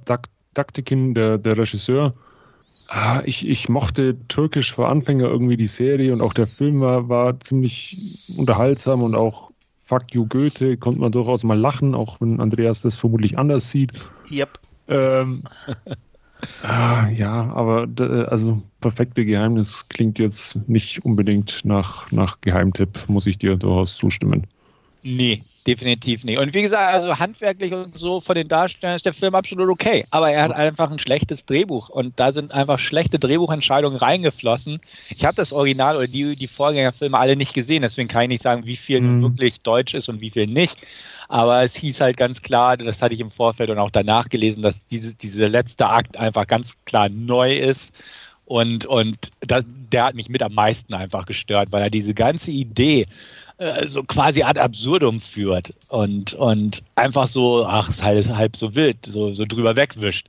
Daktikin, der, der Regisseur, ah, ich, ich mochte Türkisch für Anfänger irgendwie die Serie und auch der Film war, war ziemlich unterhaltsam und auch Fuck You Goethe konnte man durchaus mal lachen, auch wenn Andreas das vermutlich anders sieht. Yep. Ähm, Ah, ja, aber also perfekte Geheimnis klingt jetzt nicht unbedingt nach, nach Geheimtipp, muss ich dir durchaus zustimmen. Nee, definitiv nicht. Und wie gesagt, also handwerklich und so von den Darstellern ist der Film absolut okay. Aber er hat einfach ein schlechtes Drehbuch und da sind einfach schlechte Drehbuchentscheidungen reingeflossen. Ich habe das Original oder die, die Vorgängerfilme alle nicht gesehen, deswegen kann ich nicht sagen, wie viel hm. wirklich deutsch ist und wie viel nicht. Aber es hieß halt ganz klar, das hatte ich im Vorfeld und auch danach gelesen, dass diese, dieser letzte Akt einfach ganz klar neu ist. Und, und das, der hat mich mit am meisten einfach gestört, weil er diese ganze Idee äh, so quasi ad absurdum führt und, und einfach so, ach, ist halt halb so wild, so, so drüber wegwischt.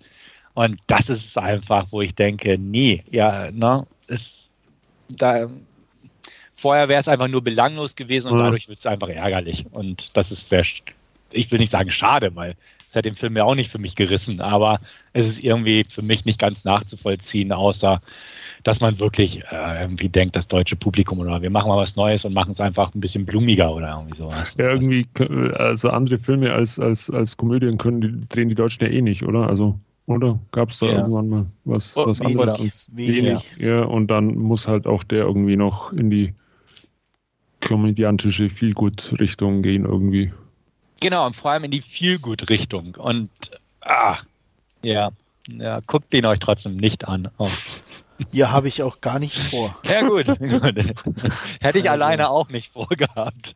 Und das ist einfach, wo ich denke, nee, ja, ne, es da, vorher wäre es einfach nur belanglos gewesen und ja. dadurch wird es einfach ärgerlich. Und das ist sehr, ich will nicht sagen schade, weil es hat den Film ja auch nicht für mich gerissen, aber es ist irgendwie für mich nicht ganz nachzuvollziehen, außer dass man wirklich äh, irgendwie denkt, das deutsche Publikum oder wir machen mal was Neues und machen es einfach ein bisschen blumiger oder irgendwie sowas. Ja, irgendwie, also andere Filme als, als, als Komödien können die, drehen die Deutschen ja eh nicht, oder? Also, oder? Gab es da ja. irgendwann mal was, oh, was wenig, anderes? Wenig. wenig. Ja, und dann muss halt auch der irgendwie noch in die komödiantische Feelgood-Richtung gehen irgendwie. Genau, und vor allem in die Feelgood-Richtung. Und ah, ja, ja, guckt den euch trotzdem nicht an. Oh. Ja, habe ich auch gar nicht vor. Ja, gut. gut. Hätte ich also, alleine auch nicht vorgehabt.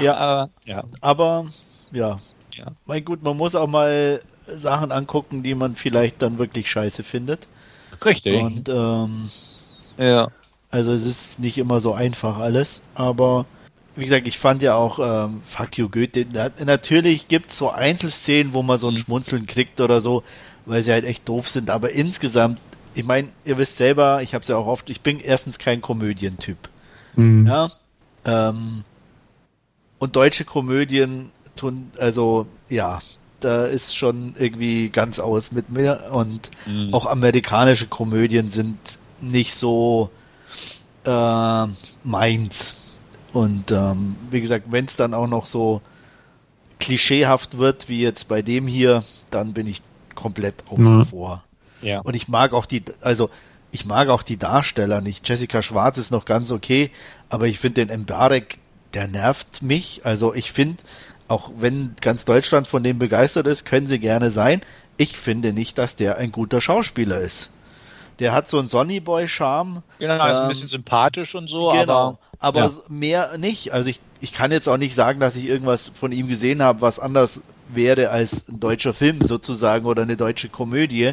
Ja, aber ja. Aber, ja. ja. Mein gut, man muss auch mal Sachen angucken, die man vielleicht dann wirklich scheiße findet. Richtig. Und, ähm, ja. Also es ist nicht immer so einfach alles, aber wie gesagt, ich fand ja auch ähm, Fuck You Goethe. Natürlich gibt es so Einzelszenen, wo man so ein mhm. Schmunzeln kriegt oder so, weil sie halt echt doof sind, aber insgesamt ich meine, ihr wisst selber, ich habe es ja auch oft, ich bin erstens kein Komödientyp. Mhm. Ja. Ähm, und deutsche Komödien tun, also ja, da ist schon irgendwie ganz aus mit mir und mhm. auch amerikanische Komödien sind nicht so äh, meins. Und ähm, wie gesagt, wenn es dann auch noch so klischeehaft wird, wie jetzt bei dem hier, dann bin ich komplett außen mhm. vor. Ja. Und ich mag auch die, also ich mag auch die Darsteller nicht. Jessica Schwarz ist noch ganz okay, aber ich finde den Mbarek, der nervt mich. Also ich finde, auch wenn ganz Deutschland von dem begeistert ist, können sie gerne sein. Ich finde nicht, dass der ein guter Schauspieler ist. Der hat so einen Sonnyboy-Charme. Genau, ist ähm, ein bisschen sympathisch und so, genau, aber, aber ja. mehr nicht. Also ich, ich kann jetzt auch nicht sagen, dass ich irgendwas von ihm gesehen habe, was anders wäre als ein deutscher Film sozusagen oder eine deutsche Komödie.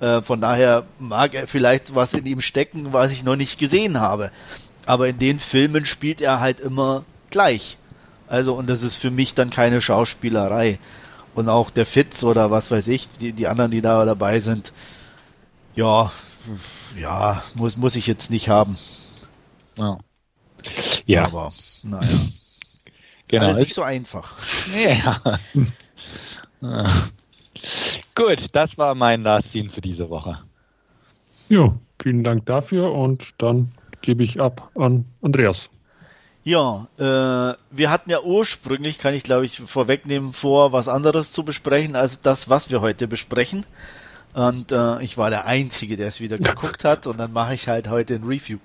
Äh, von daher mag er vielleicht was in ihm stecken, was ich noch nicht gesehen habe. Aber in den Filmen spielt er halt immer gleich. Also, und das ist für mich dann keine Schauspielerei. Und auch der Fitz oder was weiß ich, die, die anderen, die da dabei sind, ja, ja, muss, muss ich jetzt nicht haben. Ja. ja. Aber, naja. Genau. Alles nicht so einfach. Ja. Gut, das war mein Last Scene für diese Woche. Ja, vielen Dank dafür und dann gebe ich ab an Andreas. Ja, äh, wir hatten ja ursprünglich, kann ich glaube ich vorwegnehmen, vor, was anderes zu besprechen, als das, was wir heute besprechen. Und äh, ich war der Einzige, der es wieder geguckt hat und dann mache ich halt heute ein Review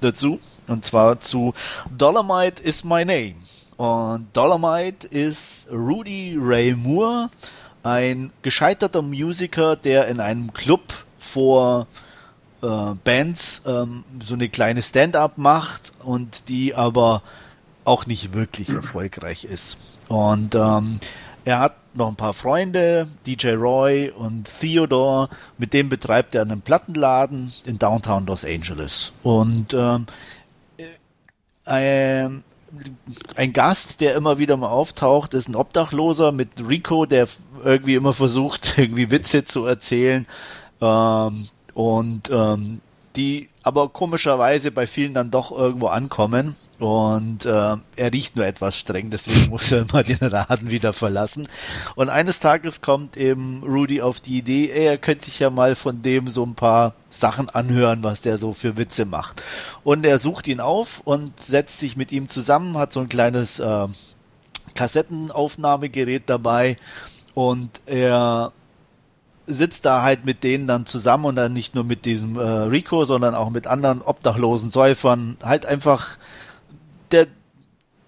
dazu. Und zwar zu Dolomite is my name. Und Dolomite ist Rudy Ray Moore ein gescheiterter Musiker, der in einem Club vor äh, Bands ähm, so eine kleine Stand-up macht und die aber auch nicht wirklich erfolgreich ist. Und ähm, er hat noch ein paar Freunde, DJ Roy und Theodore, mit dem betreibt er einen Plattenladen in Downtown Los Angeles. Und ähm, äh, ein Gast, der immer wieder mal auftaucht, ist ein Obdachloser mit Rico, der irgendwie immer versucht, irgendwie Witze zu erzählen. Ähm, und ähm, die aber komischerweise bei vielen dann doch irgendwo ankommen und äh, er riecht nur etwas streng, deswegen muss er immer den Laden wieder verlassen. Und eines Tages kommt eben Rudy auf die Idee, ey, er könnte sich ja mal von dem so ein paar Sachen anhören, was der so für Witze macht. Und er sucht ihn auf und setzt sich mit ihm zusammen, hat so ein kleines äh, Kassettenaufnahmegerät dabei und er sitzt da halt mit denen dann zusammen und dann nicht nur mit diesem äh, Rico, sondern auch mit anderen obdachlosen Säufern, halt einfach der,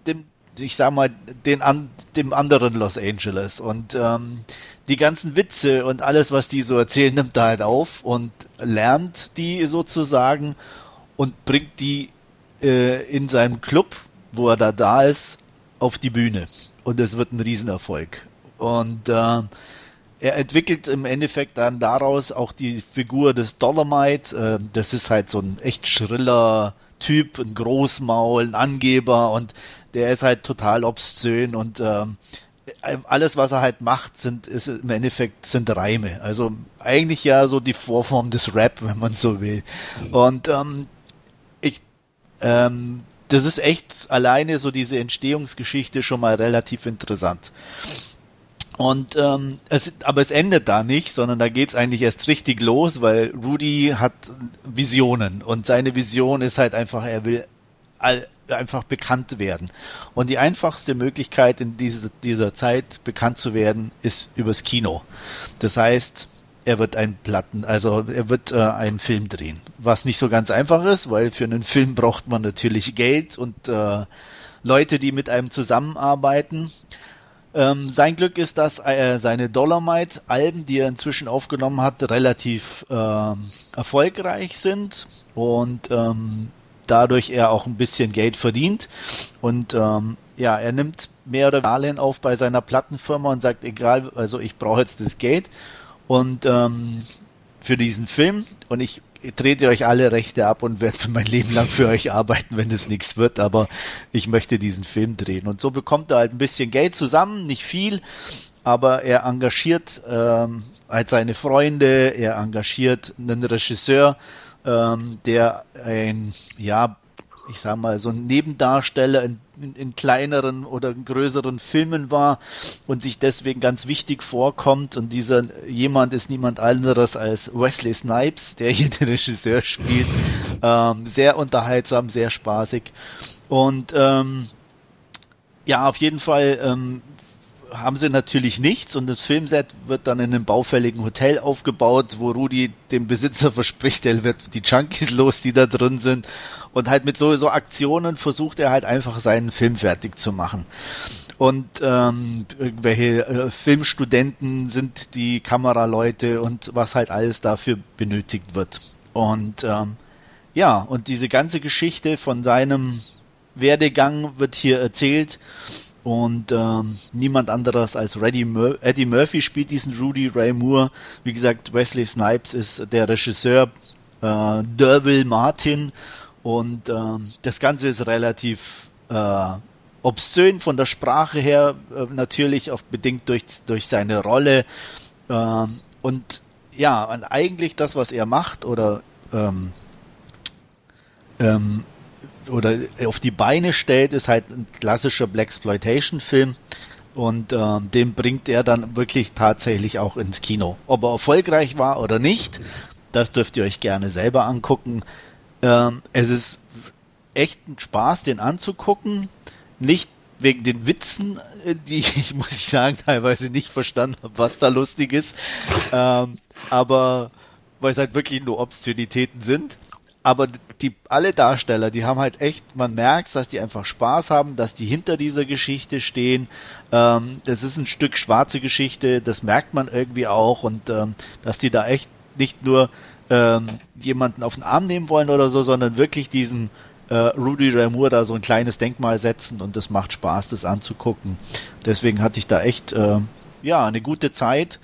dem, ich sag mal, den an, dem anderen Los Angeles. Und ähm, die ganzen Witze und alles, was die so erzählen, nimmt er halt auf und lernt die sozusagen und bringt die äh, in seinem Club, wo er da da ist, auf die Bühne. Und es wird ein Riesenerfolg. Und äh, er entwickelt im Endeffekt dann daraus auch die Figur des Dolomite. Äh, das ist halt so ein echt schriller Typ, ein Großmaul, ein Angeber und der ist halt total obszön und ähm, alles, was er halt macht, sind ist im Endeffekt sind Reime. Also eigentlich ja so die Vorform des Rap, wenn man so will. Und ähm, ich ähm, das ist echt alleine so diese Entstehungsgeschichte schon mal relativ interessant. Und ähm, es, aber es endet da nicht, sondern da geht's eigentlich erst richtig los, weil Rudy hat Visionen und seine Vision ist halt einfach, er will all, einfach bekannt werden. Und die einfachste Möglichkeit in diese, dieser Zeit bekannt zu werden, ist übers Kino. Das heißt, er wird einen Platten, also er wird äh, einen Film drehen. Was nicht so ganz einfach ist, weil für einen Film braucht man natürlich Geld und äh, Leute, die mit einem zusammenarbeiten. Ähm, sein Glück ist, dass äh, seine Dolomite-Alben, die er inzwischen aufgenommen hat, relativ äh, erfolgreich sind und ähm, dadurch er auch ein bisschen Geld verdient. Und ähm, ja, er nimmt mehr oder weniger auf bei seiner Plattenfirma und sagt, egal, also ich brauche jetzt das Geld und ähm, für diesen Film und ich trete euch alle Rechte ab und werde mein Leben lang für euch arbeiten, wenn es nichts wird, aber ich möchte diesen Film drehen. Und so bekommt er halt ein bisschen Geld zusammen, nicht viel, aber er engagiert ähm, halt seine Freunde, er engagiert einen Regisseur, ähm, der ein, ja, ich sag mal, so ein Nebendarsteller in, in, in, kleineren oder größeren Filmen war und sich deswegen ganz wichtig vorkommt. Und dieser jemand ist niemand anderes als Wesley Snipes, der hier den Regisseur spielt. Ähm, sehr unterhaltsam, sehr spaßig. Und ähm, ja, auf jeden Fall ähm, haben sie natürlich nichts und das Filmset wird dann in einem baufälligen Hotel aufgebaut, wo Rudi dem Besitzer verspricht, er wird die Junkies los, die da drin sind. Und halt mit so, so Aktionen versucht er halt einfach seinen Film fertig zu machen. Und ähm, irgendwelche äh, Filmstudenten sind die Kameraleute und was halt alles dafür benötigt wird. Und ähm, ja, und diese ganze Geschichte von seinem Werdegang wird hier erzählt und ähm, niemand anderes als Mur Eddie Murphy spielt diesen Rudy Ray Moore. Wie gesagt, Wesley Snipes ist der Regisseur, äh, Derville Martin. Und ähm, das Ganze ist relativ äh, obszön von der Sprache her, äh, natürlich auch bedingt durch, durch seine Rolle. Äh, und ja, und eigentlich das, was er macht oder ähm, ähm, oder auf die Beine stellt, ist halt ein klassischer Blaxploitation-Film und äh, den bringt er dann wirklich tatsächlich auch ins Kino. Ob er erfolgreich war oder nicht, das dürft ihr euch gerne selber angucken. Ähm, es ist echt ein Spaß, den anzugucken. Nicht wegen den Witzen, äh, die ich, muss ich sagen, teilweise nicht verstanden habe, was da lustig ist. Ähm, aber weil es halt wirklich nur Obszönitäten sind aber die alle Darsteller, die haben halt echt, man merkt, dass die einfach Spaß haben, dass die hinter dieser Geschichte stehen. Ähm, das ist ein Stück schwarze Geschichte, das merkt man irgendwie auch und ähm, dass die da echt nicht nur ähm, jemanden auf den Arm nehmen wollen oder so, sondern wirklich diesen äh, Rudy Ramour da so ein kleines Denkmal setzen und das macht Spaß, das anzugucken. Deswegen hatte ich da echt äh, ja eine gute Zeit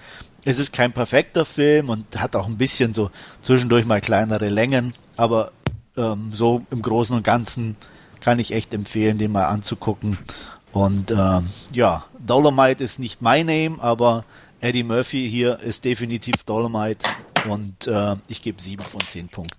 es ist kein perfekter Film und hat auch ein bisschen so zwischendurch mal kleinere Längen, aber ähm, so im Großen und Ganzen kann ich echt empfehlen, den mal anzugucken. Und ähm, ja, Dolomite ist nicht my name, aber Eddie Murphy hier ist definitiv Dolomite und äh, ich gebe sieben von zehn Punkten.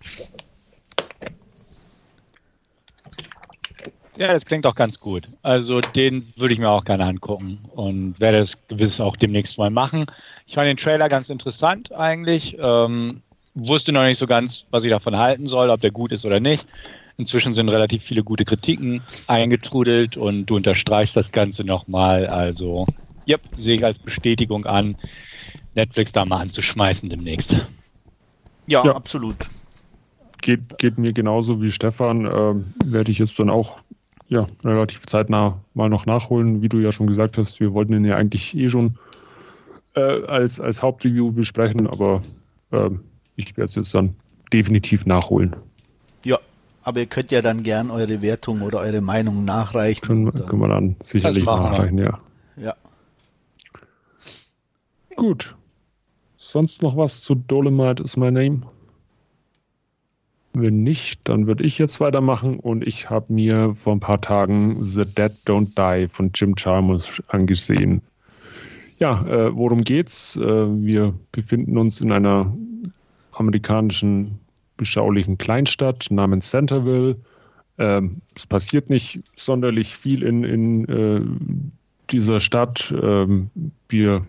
Ja, das klingt auch ganz gut. Also den würde ich mir auch gerne angucken und werde es gewiss auch demnächst mal machen. Ich fand den Trailer ganz interessant eigentlich. Ähm, wusste noch nicht so ganz, was ich davon halten soll, ob der gut ist oder nicht. Inzwischen sind relativ viele gute Kritiken eingetrudelt und du unterstreichst das Ganze nochmal. Also, yep, sehe ich als Bestätigung an, Netflix da mal anzuschmeißen demnächst. Ja, ja. absolut. Geht, geht mir genauso wie Stefan. Ähm, Werde ich jetzt dann auch ja, relativ zeitnah mal noch nachholen. Wie du ja schon gesagt hast, wir wollten ihn ja eigentlich eh schon äh, als, als Hauptreview besprechen, aber äh, ich werde es jetzt dann definitiv nachholen. Ja, aber ihr könnt ja dann gern eure Wertung oder eure Meinung nachreichen. Können, können wir dann sicherlich nachreichen, ja. Gut. Sonst noch was zu Dolomite is my name? Wenn nicht, dann würde ich jetzt weitermachen und ich habe mir vor ein paar Tagen The Dead Don't Die von Jim Chalmers angesehen. Ja, äh, worum geht's? Äh, wir befinden uns in einer amerikanischen beschaulichen Kleinstadt namens Centerville. Ähm, es passiert nicht sonderlich viel in, in äh, dieser Stadt. Ähm, wir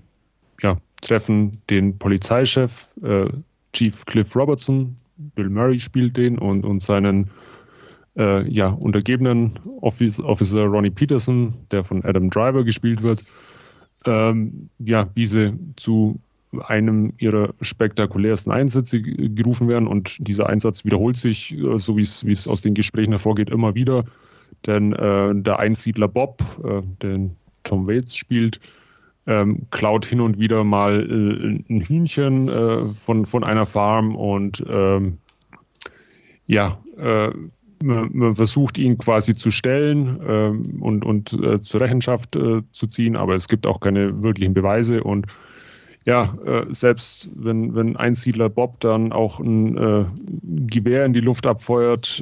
treffen den Polizeichef, äh, Chief Cliff Robertson. Bill Murray spielt den und, und seinen äh, ja, untergebenen Office, Officer Ronnie Peterson, der von Adam Driver gespielt wird. Ähm, ja, wie sie zu einem ihrer spektakulärsten Einsätze gerufen werden und dieser Einsatz wiederholt sich, äh, so wie es aus den Gesprächen hervorgeht, immer wieder. Denn äh, der Einsiedler Bob, äh, den Tom Waits spielt, ähm, klaut hin und wieder mal äh, ein Hühnchen äh, von, von einer Farm und ähm, ja, äh, man, man, versucht ihn quasi zu stellen ähm, und, und äh, zur Rechenschaft äh, zu ziehen, aber es gibt auch keine wirklichen Beweise und ja, äh, selbst wenn, wenn Einsiedler Bob dann auch ein Gewehr in die Luft abfeuert,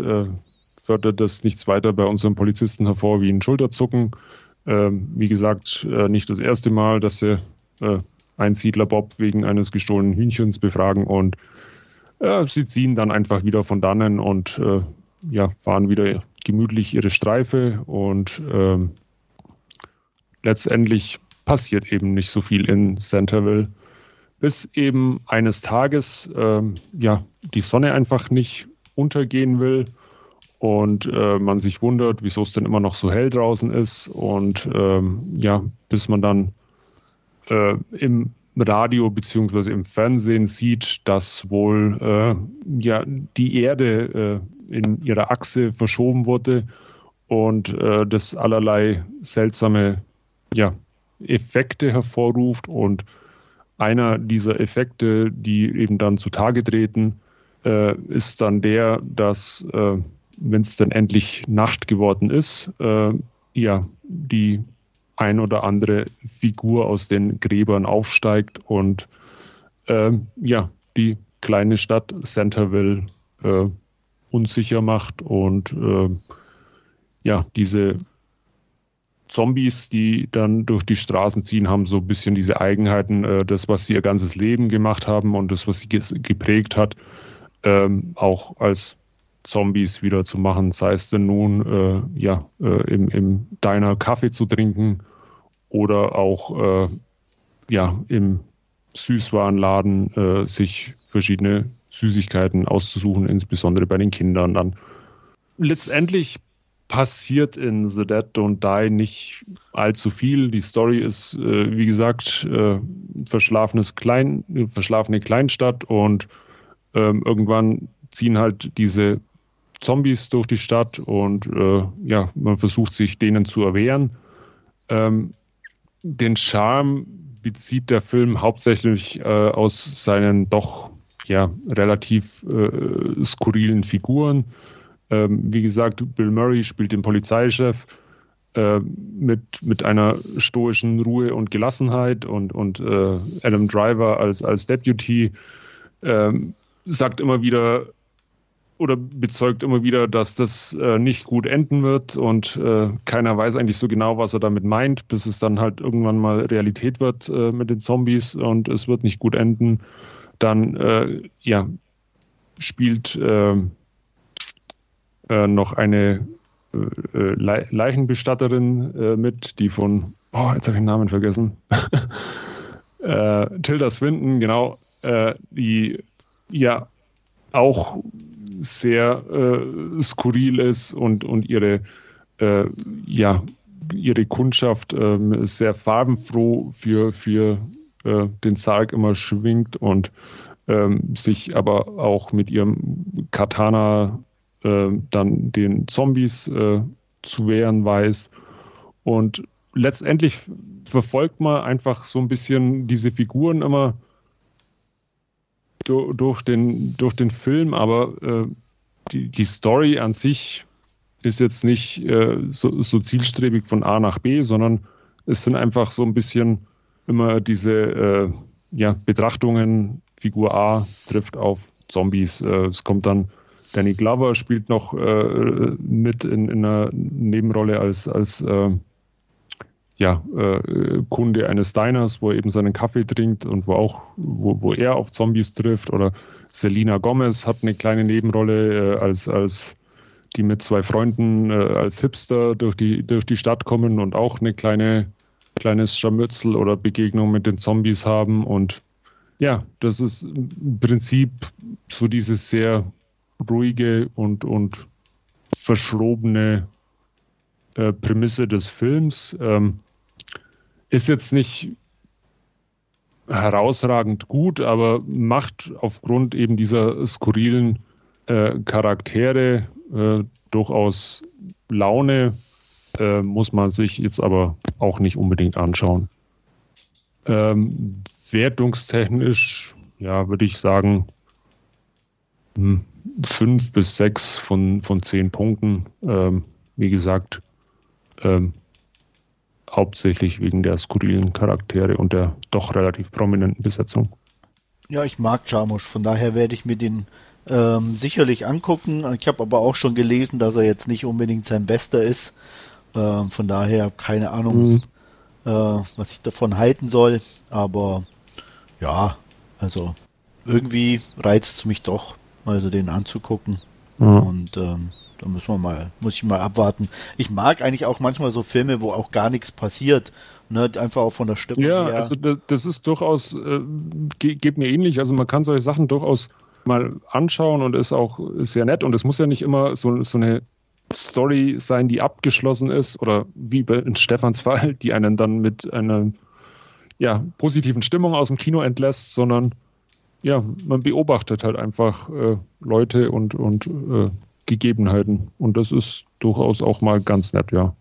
fördert das nichts weiter bei unseren Polizisten hervor wie ein Schulterzucken. Ähm, wie gesagt, äh, nicht das erste Mal, dass sie äh, Einsiedler Bob wegen eines gestohlenen Hühnchens befragen und äh, sie ziehen dann einfach wieder von dannen und äh, ja, fahren wieder gemütlich ihre Streife und ähm, letztendlich passiert eben nicht so viel in Centerville, bis eben eines Tages ähm, ja die Sonne einfach nicht untergehen will und äh, man sich wundert, wieso es denn immer noch so hell draußen ist. Und ähm, ja, bis man dann äh, im Radio beziehungsweise im Fernsehen sieht, dass wohl äh, ja die Erde äh, in ihrer Achse verschoben wurde und äh, das allerlei seltsame ja, Effekte hervorruft. Und einer dieser Effekte, die eben dann zutage treten, äh, ist dann der, dass wenn es dann endlich Nacht geworden ist, äh, ja, die ein oder andere Figur aus den Gräbern aufsteigt und äh, ja, die kleine Stadt Centerville äh, unsicher macht und äh, ja, diese Zombies, die dann durch die Straßen ziehen, haben so ein bisschen diese Eigenheiten, äh, das, was sie ihr ganzes Leben gemacht haben und das, was sie geprägt hat, ähm, auch als Zombies wieder zu machen, sei es denn nun äh, ja, äh, im, im Diner Kaffee zu trinken oder auch äh, ja, im Süßwarenladen äh, sich verschiedene Süßigkeiten auszusuchen, insbesondere bei den Kindern dann. Letztendlich passiert in The Dead Don't Die nicht allzu viel. Die Story ist, äh, wie gesagt, äh, verschlafenes Klein, verschlafene Kleinstadt und ähm, irgendwann ziehen halt diese Zombies durch die Stadt und äh, ja, man versucht sich denen zu erwehren. Ähm, den Charme bezieht der Film hauptsächlich äh, aus seinen doch ja relativ äh, skurrilen Figuren. Ähm, wie gesagt, Bill Murray spielt den Polizeichef äh, mit, mit einer stoischen Ruhe und Gelassenheit und, und äh, Adam Driver als, als Deputy ähm, sagt immer wieder, oder bezeugt immer wieder, dass das äh, nicht gut enden wird und äh, keiner weiß eigentlich so genau, was er damit meint, bis es dann halt irgendwann mal Realität wird äh, mit den Zombies und es wird nicht gut enden. Dann äh, ja, spielt äh, äh, noch eine Le Leichenbestatterin mit, die von, oh, jetzt habe ich den Namen vergessen. Tilda Swinton, genau, die ja auch sehr äh, skurril ist und, und ihre, äh, ja, ihre Kundschaft äh, sehr farbenfroh für, für äh, den Sarg immer schwingt und ähm, sich aber auch mit ihrem Katana äh, dann den Zombies äh, zu wehren weiß. Und letztendlich verfolgt man einfach so ein bisschen diese Figuren immer durch, den, durch den Film, aber äh, die, die Story an sich ist jetzt nicht äh, so, so, zielstrebig von A nach B, sondern es sind einfach so ein bisschen immer diese äh, ja, Betrachtungen, Figur A trifft auf Zombies. Äh, es kommt dann Danny Glover spielt noch äh, mit in, in, einer Nebenrolle als, als äh, ja, äh, Kunde eines Diners, wo er eben seinen Kaffee trinkt und wo auch, wo, wo er auf Zombies trifft. Oder Selina Gomez hat eine kleine Nebenrolle äh, als, als die mit zwei Freunden äh, als Hipster durch die, durch die Stadt kommen und auch eine kleine, kleines Scharmützel oder Begegnung mit den Zombies haben. Und ja, das ist im Prinzip so diese sehr ruhige und, und verschrobene äh, Prämisse des Films. Ähm, ist jetzt nicht herausragend gut, aber macht aufgrund eben dieser skurrilen äh, Charaktere äh, durchaus Laune, äh, muss man sich jetzt aber auch nicht unbedingt anschauen. Ähm, wertungstechnisch, ja, würde ich sagen, hm, fünf bis sechs von, von zehn Punkten. Ähm, wie gesagt, ähm, hauptsächlich wegen der skurrilen Charaktere und der doch relativ prominenten Besetzung. Ja, ich mag Jarmusch, von daher werde ich mir den ähm, sicherlich angucken. Ich habe aber auch schon gelesen, dass er jetzt nicht unbedingt sein Bester ist. Ähm, von daher keine Ahnung, mhm. äh, was ich davon halten soll. Aber ja, also irgendwie reizt es mich doch, also den anzugucken. Mhm. Und ähm, da müssen wir mal, muss ich mal abwarten. Ich mag eigentlich auch manchmal so Filme, wo auch gar nichts passiert. Ne, einfach auch von der Stimme ja, her. also das ist durchaus, äh, geht mir ähnlich. Also man kann solche Sachen durchaus mal anschauen und ist auch sehr nett. Und es muss ja nicht immer so, so eine Story sein, die abgeschlossen ist oder wie in Stefans Fall, die einen dann mit einer ja, positiven Stimmung aus dem Kino entlässt, sondern ja, man beobachtet halt einfach äh, Leute und, und äh, Gegebenheiten. Und das ist durchaus auch mal ganz nett, ja.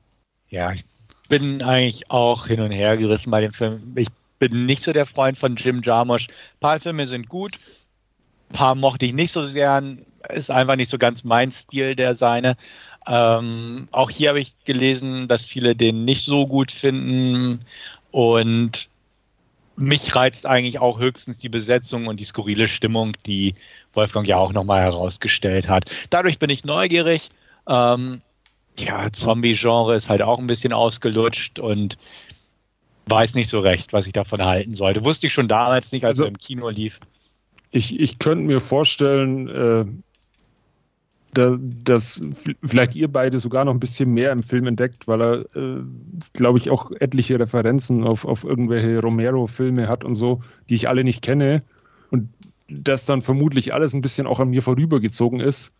Ja, ich bin eigentlich auch hin und her gerissen bei dem Film. Ich bin nicht so der Freund von Jim Jarmusch. Ein paar Filme sind gut, ein paar mochte ich nicht so gern. Ist einfach nicht so ganz mein Stil, der seine. Ähm, auch hier habe ich gelesen, dass viele den nicht so gut finden. Und mich reizt eigentlich auch höchstens die Besetzung und die skurrile Stimmung, die Wolfgang ja auch nochmal herausgestellt hat. Dadurch bin ich neugierig. Ähm, ja, Zombie-Genre ist halt auch ein bisschen ausgelutscht und weiß nicht so recht, was ich davon halten sollte. Wusste ich schon damals nicht, als also, er im Kino lief. Ich, ich könnte mir vorstellen, äh, da, dass vielleicht ihr beide sogar noch ein bisschen mehr im Film entdeckt, weil er, äh, glaube ich, auch etliche Referenzen auf, auf irgendwelche Romero-Filme hat und so, die ich alle nicht kenne. Und das dann vermutlich alles ein bisschen auch an mir vorübergezogen ist.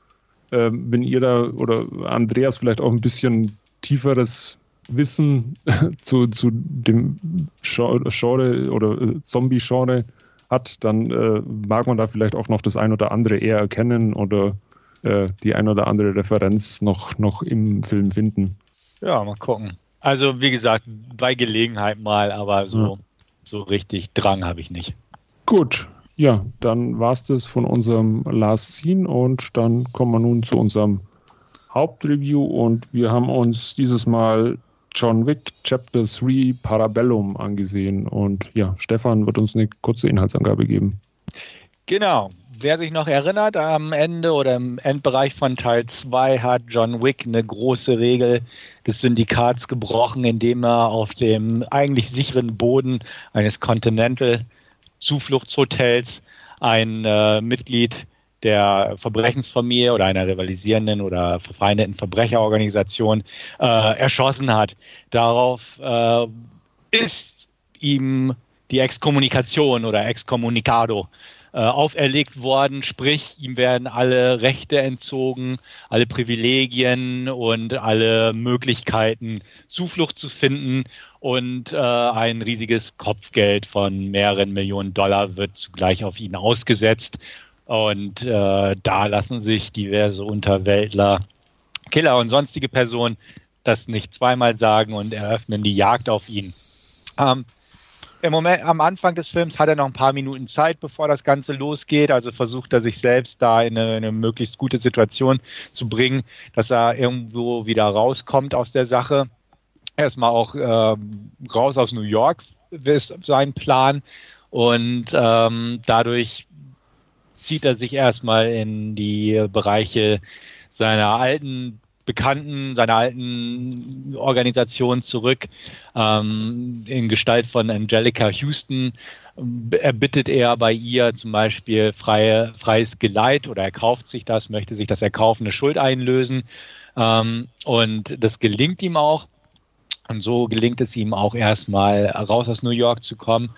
Ähm, wenn ihr da oder Andreas vielleicht auch ein bisschen tieferes Wissen zu, zu dem Genre oder äh, Zombie-Genre hat, dann äh, mag man da vielleicht auch noch das ein oder andere eher erkennen oder äh, die ein oder andere Referenz noch, noch im Film finden. Ja, mal gucken. Also wie gesagt, bei Gelegenheit mal, aber so, ja. so richtig Drang habe ich nicht. Gut, ja, dann war es das von unserem Last Scene und dann kommen wir nun zu unserem Hauptreview und wir haben uns dieses Mal John Wick Chapter 3 Parabellum angesehen und ja, Stefan wird uns eine kurze Inhaltsangabe geben. Genau. Wer sich noch erinnert, am Ende oder im Endbereich von Teil 2 hat John Wick eine große Regel des Syndikats gebrochen, indem er auf dem eigentlich sicheren Boden eines Continental Zufluchtshotels ein äh, Mitglied der Verbrechensfamilie oder einer rivalisierenden oder verfeindeten Verbrecherorganisation äh, erschossen hat. Darauf äh, ist ihm die Exkommunikation oder Excommunicado äh, auferlegt worden, sprich ihm werden alle Rechte entzogen, alle Privilegien und alle Möglichkeiten Zuflucht zu finden. Und äh, ein riesiges Kopfgeld von mehreren Millionen Dollar wird zugleich auf ihn ausgesetzt. Und äh, da lassen sich diverse Unterweltler, Killer und sonstige Personen das nicht zweimal sagen und eröffnen die Jagd auf ihn. Ähm, im Moment, am Anfang des Films hat er noch ein paar Minuten Zeit, bevor das Ganze losgeht. Also versucht er sich selbst da in eine, eine möglichst gute Situation zu bringen, dass er irgendwo wieder rauskommt aus der Sache. Erstmal auch ähm, raus aus New York ist sein Plan. Und ähm, dadurch zieht er sich erstmal in die Bereiche seiner alten Bekannten seiner alten Organisation zurück, ähm, in Gestalt von Angelica Houston, erbittet er bei ihr zum Beispiel freie, freies Geleit oder er kauft sich das, möchte sich das erkaufene Schuld einlösen. Ähm, und das gelingt ihm auch. Und so gelingt es ihm auch erstmal raus aus New York zu kommen.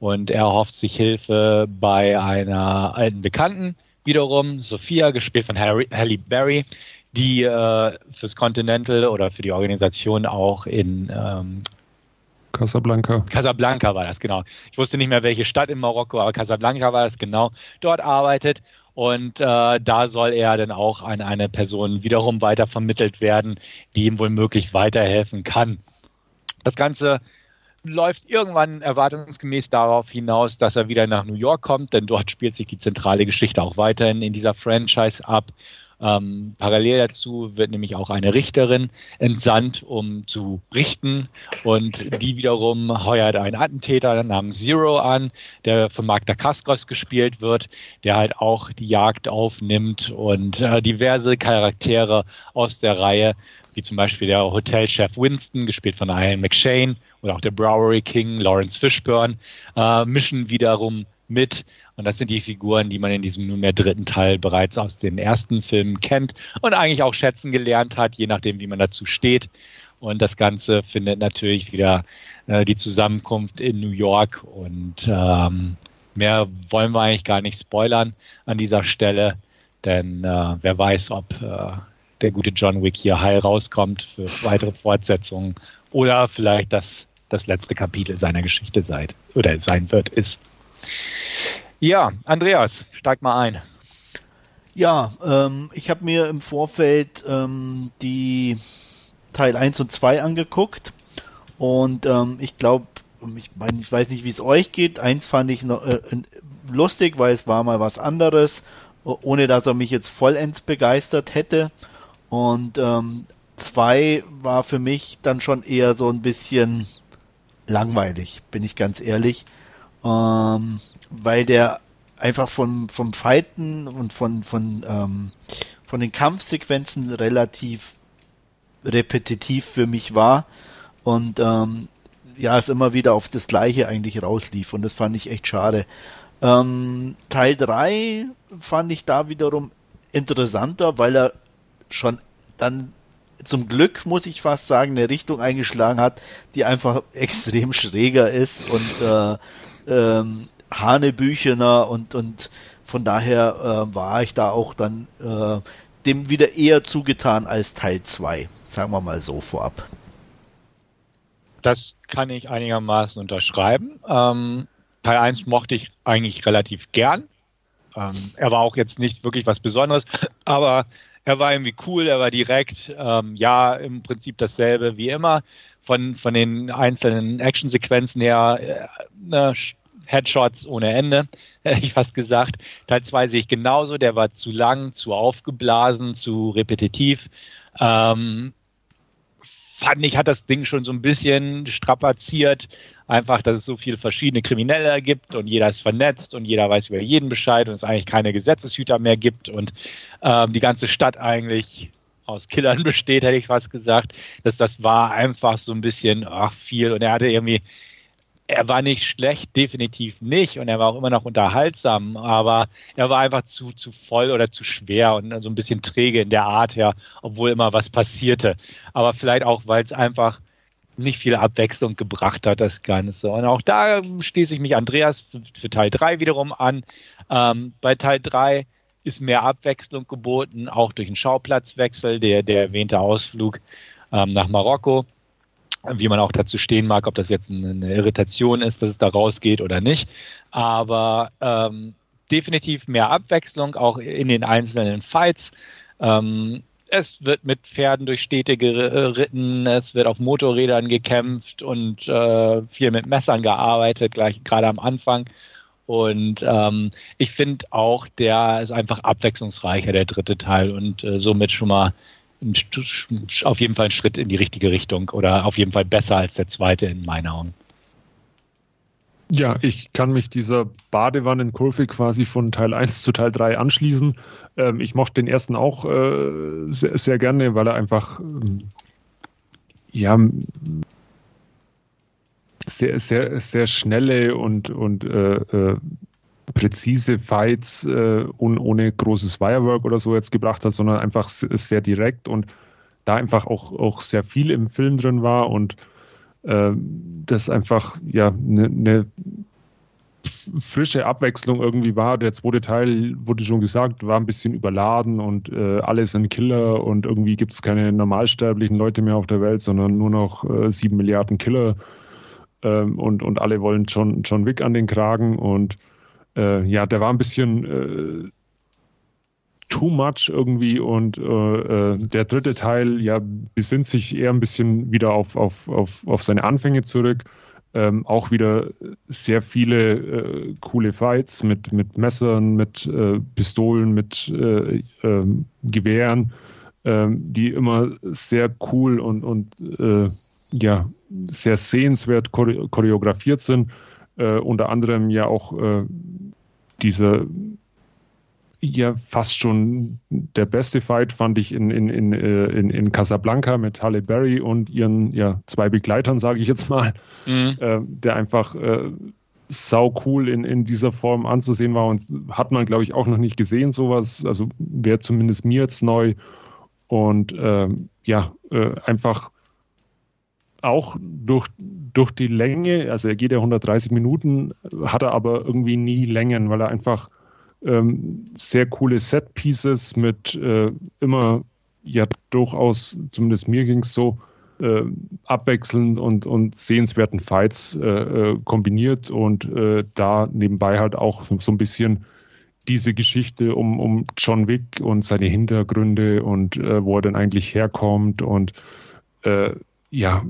Und er hofft sich Hilfe bei einer alten Bekannten wiederum, Sophia, gespielt von Harry, Halle Berry, die äh, fürs Continental oder für die Organisation auch in ähm, Casablanca. Casablanca war das, genau. Ich wusste nicht mehr, welche Stadt in Marokko, aber Casablanca war das genau. Dort arbeitet und äh, da soll er dann auch an eine Person wiederum weiter vermittelt werden, die ihm wohl möglich weiterhelfen kann. Das Ganze läuft irgendwann erwartungsgemäß darauf hinaus, dass er wieder nach New York kommt, denn dort spielt sich die zentrale Geschichte auch weiterhin in dieser Franchise ab. Ähm, parallel dazu wird nämlich auch eine Richterin entsandt, um zu richten. Und die wiederum heuert einen Attentäter namens Zero an, der von Mark Dacascos gespielt wird, der halt auch die Jagd aufnimmt und äh, diverse Charaktere aus der Reihe, wie zum Beispiel der Hotelchef Winston, gespielt von Ian McShane, oder auch der Browery King, Lawrence Fishburne, äh, mischen wiederum mit. Und das sind die Figuren, die man in diesem nunmehr dritten Teil bereits aus den ersten Filmen kennt und eigentlich auch schätzen gelernt hat, je nachdem, wie man dazu steht. Und das Ganze findet natürlich wieder äh, die Zusammenkunft in New York. Und ähm, mehr wollen wir eigentlich gar nicht spoilern an dieser Stelle, denn äh, wer weiß, ob äh, der gute John Wick hier heil rauskommt für weitere Fortsetzungen oder vielleicht das, das letzte Kapitel seiner Geschichte seid oder sein wird, ist. Ja, Andreas, steig mal ein. Ja, ähm, ich habe mir im Vorfeld ähm, die Teil 1 und 2 angeguckt und ähm, ich glaube, ich, mein, ich weiß nicht, wie es euch geht. Eins fand ich noch, äh, lustig, weil es war mal was anderes, ohne dass er mich jetzt vollends begeistert hätte. Und ähm, zwei war für mich dann schon eher so ein bisschen langweilig, bin ich ganz ehrlich. Ähm, weil der einfach von, vom Fighten und von, von, ähm, von den Kampfsequenzen relativ repetitiv für mich war und ähm, ja, es immer wieder auf das Gleiche eigentlich rauslief und das fand ich echt schade. Ähm, Teil 3 fand ich da wiederum interessanter, weil er schon dann zum Glück, muss ich fast sagen, eine Richtung eingeschlagen hat, die einfach extrem schräger ist und äh, ähm, Hanebüchener und, und von daher äh, war ich da auch dann äh, dem wieder eher zugetan als Teil 2, sagen wir mal so vorab. Das kann ich einigermaßen unterschreiben. Ähm, Teil 1 mochte ich eigentlich relativ gern. Ähm, er war auch jetzt nicht wirklich was Besonderes, aber er war irgendwie cool, er war direkt. Ähm, ja, im Prinzip dasselbe wie immer. Von, von den einzelnen Actionsequenzen her, äh, ne, Headshots ohne Ende, hätte ich fast gesagt. Teil 2 sehe ich genauso, der war zu lang, zu aufgeblasen, zu repetitiv. Ähm, fand ich, hat das Ding schon so ein bisschen strapaziert. Einfach, dass es so viele verschiedene Kriminelle gibt und jeder ist vernetzt und jeder weiß über jeden Bescheid und es eigentlich keine Gesetzeshüter mehr gibt und ähm, die ganze Stadt eigentlich aus Killern besteht, hätte ich fast gesagt. Dass das war einfach so ein bisschen ach, viel und er hatte irgendwie er war nicht schlecht, definitiv nicht. Und er war auch immer noch unterhaltsam, aber er war einfach zu, zu voll oder zu schwer und so ein bisschen träge in der Art her, obwohl immer was passierte. Aber vielleicht auch, weil es einfach nicht viel Abwechslung gebracht hat, das Ganze. Und auch da schließe ich mich Andreas für, Teil 3 wiederum an. Ähm, bei Teil 3 ist mehr Abwechslung geboten, auch durch einen Schauplatzwechsel, der, der erwähnte Ausflug ähm, nach Marokko wie man auch dazu stehen mag, ob das jetzt eine Irritation ist, dass es da rausgeht oder nicht. Aber ähm, definitiv mehr Abwechslung auch in den einzelnen Fights. Ähm, es wird mit Pferden durch Städte geritten, es wird auf Motorrädern gekämpft und äh, viel mit Messern gearbeitet, gleich gerade am Anfang. Und ähm, ich finde auch, der ist einfach abwechslungsreicher, der dritte Teil, und äh, somit schon mal auf jeden Fall ein Schritt in die richtige Richtung oder auf jeden Fall besser als der zweite in meinen Augen. Ja, ich kann mich dieser Badewannenkurve quasi von Teil 1 zu Teil 3 anschließen. Ähm, ich mochte den ersten auch äh, sehr, sehr, gerne, weil er einfach ähm, ja sehr, sehr, sehr schnelle und, und äh, äh, präzise Fights äh, und ohne großes Firework oder so jetzt gebracht hat, sondern einfach sehr direkt und da einfach auch, auch sehr viel im Film drin war und äh, das einfach ja eine ne frische Abwechslung irgendwie war. Der zweite Teil, wurde schon gesagt, war ein bisschen überladen und äh, alle sind Killer und irgendwie gibt es keine normalsterblichen Leute mehr auf der Welt, sondern nur noch äh, sieben Milliarden Killer ähm, und, und alle wollen John, John Wick an den Kragen und äh, ja, der war ein bisschen äh, too much irgendwie und äh, äh, der dritte Teil ja besinnt sich eher ein bisschen wieder auf, auf, auf, auf seine Anfänge zurück. Ähm, auch wieder sehr viele äh, coole Fights mit, mit Messern, mit äh, Pistolen, mit äh, ähm, Gewehren, ähm, die immer sehr cool und, und äh, ja, sehr sehenswert choreografiert sind. Äh, unter anderem ja auch diese ja fast schon der beste Fight fand ich in, in, in, äh, in, in Casablanca mit Halle Berry und ihren ja, zwei Begleitern, sage ich jetzt mal, mhm. äh, der einfach äh, sau cool in, in dieser Form anzusehen war und hat man, glaube ich, auch noch nicht gesehen, sowas. Also wäre zumindest mir jetzt neu. Und ähm, ja, äh, einfach auch durch, durch die Länge, also er geht ja 130 Minuten, hat er aber irgendwie nie Längen, weil er einfach ähm, sehr coole Set-Pieces mit äh, immer ja durchaus, zumindest mir ging es so, äh, abwechselnd und, und sehenswerten Fights äh, äh, kombiniert und äh, da nebenbei halt auch so ein bisschen diese Geschichte um, um John Wick und seine Hintergründe und äh, wo er denn eigentlich herkommt und ja,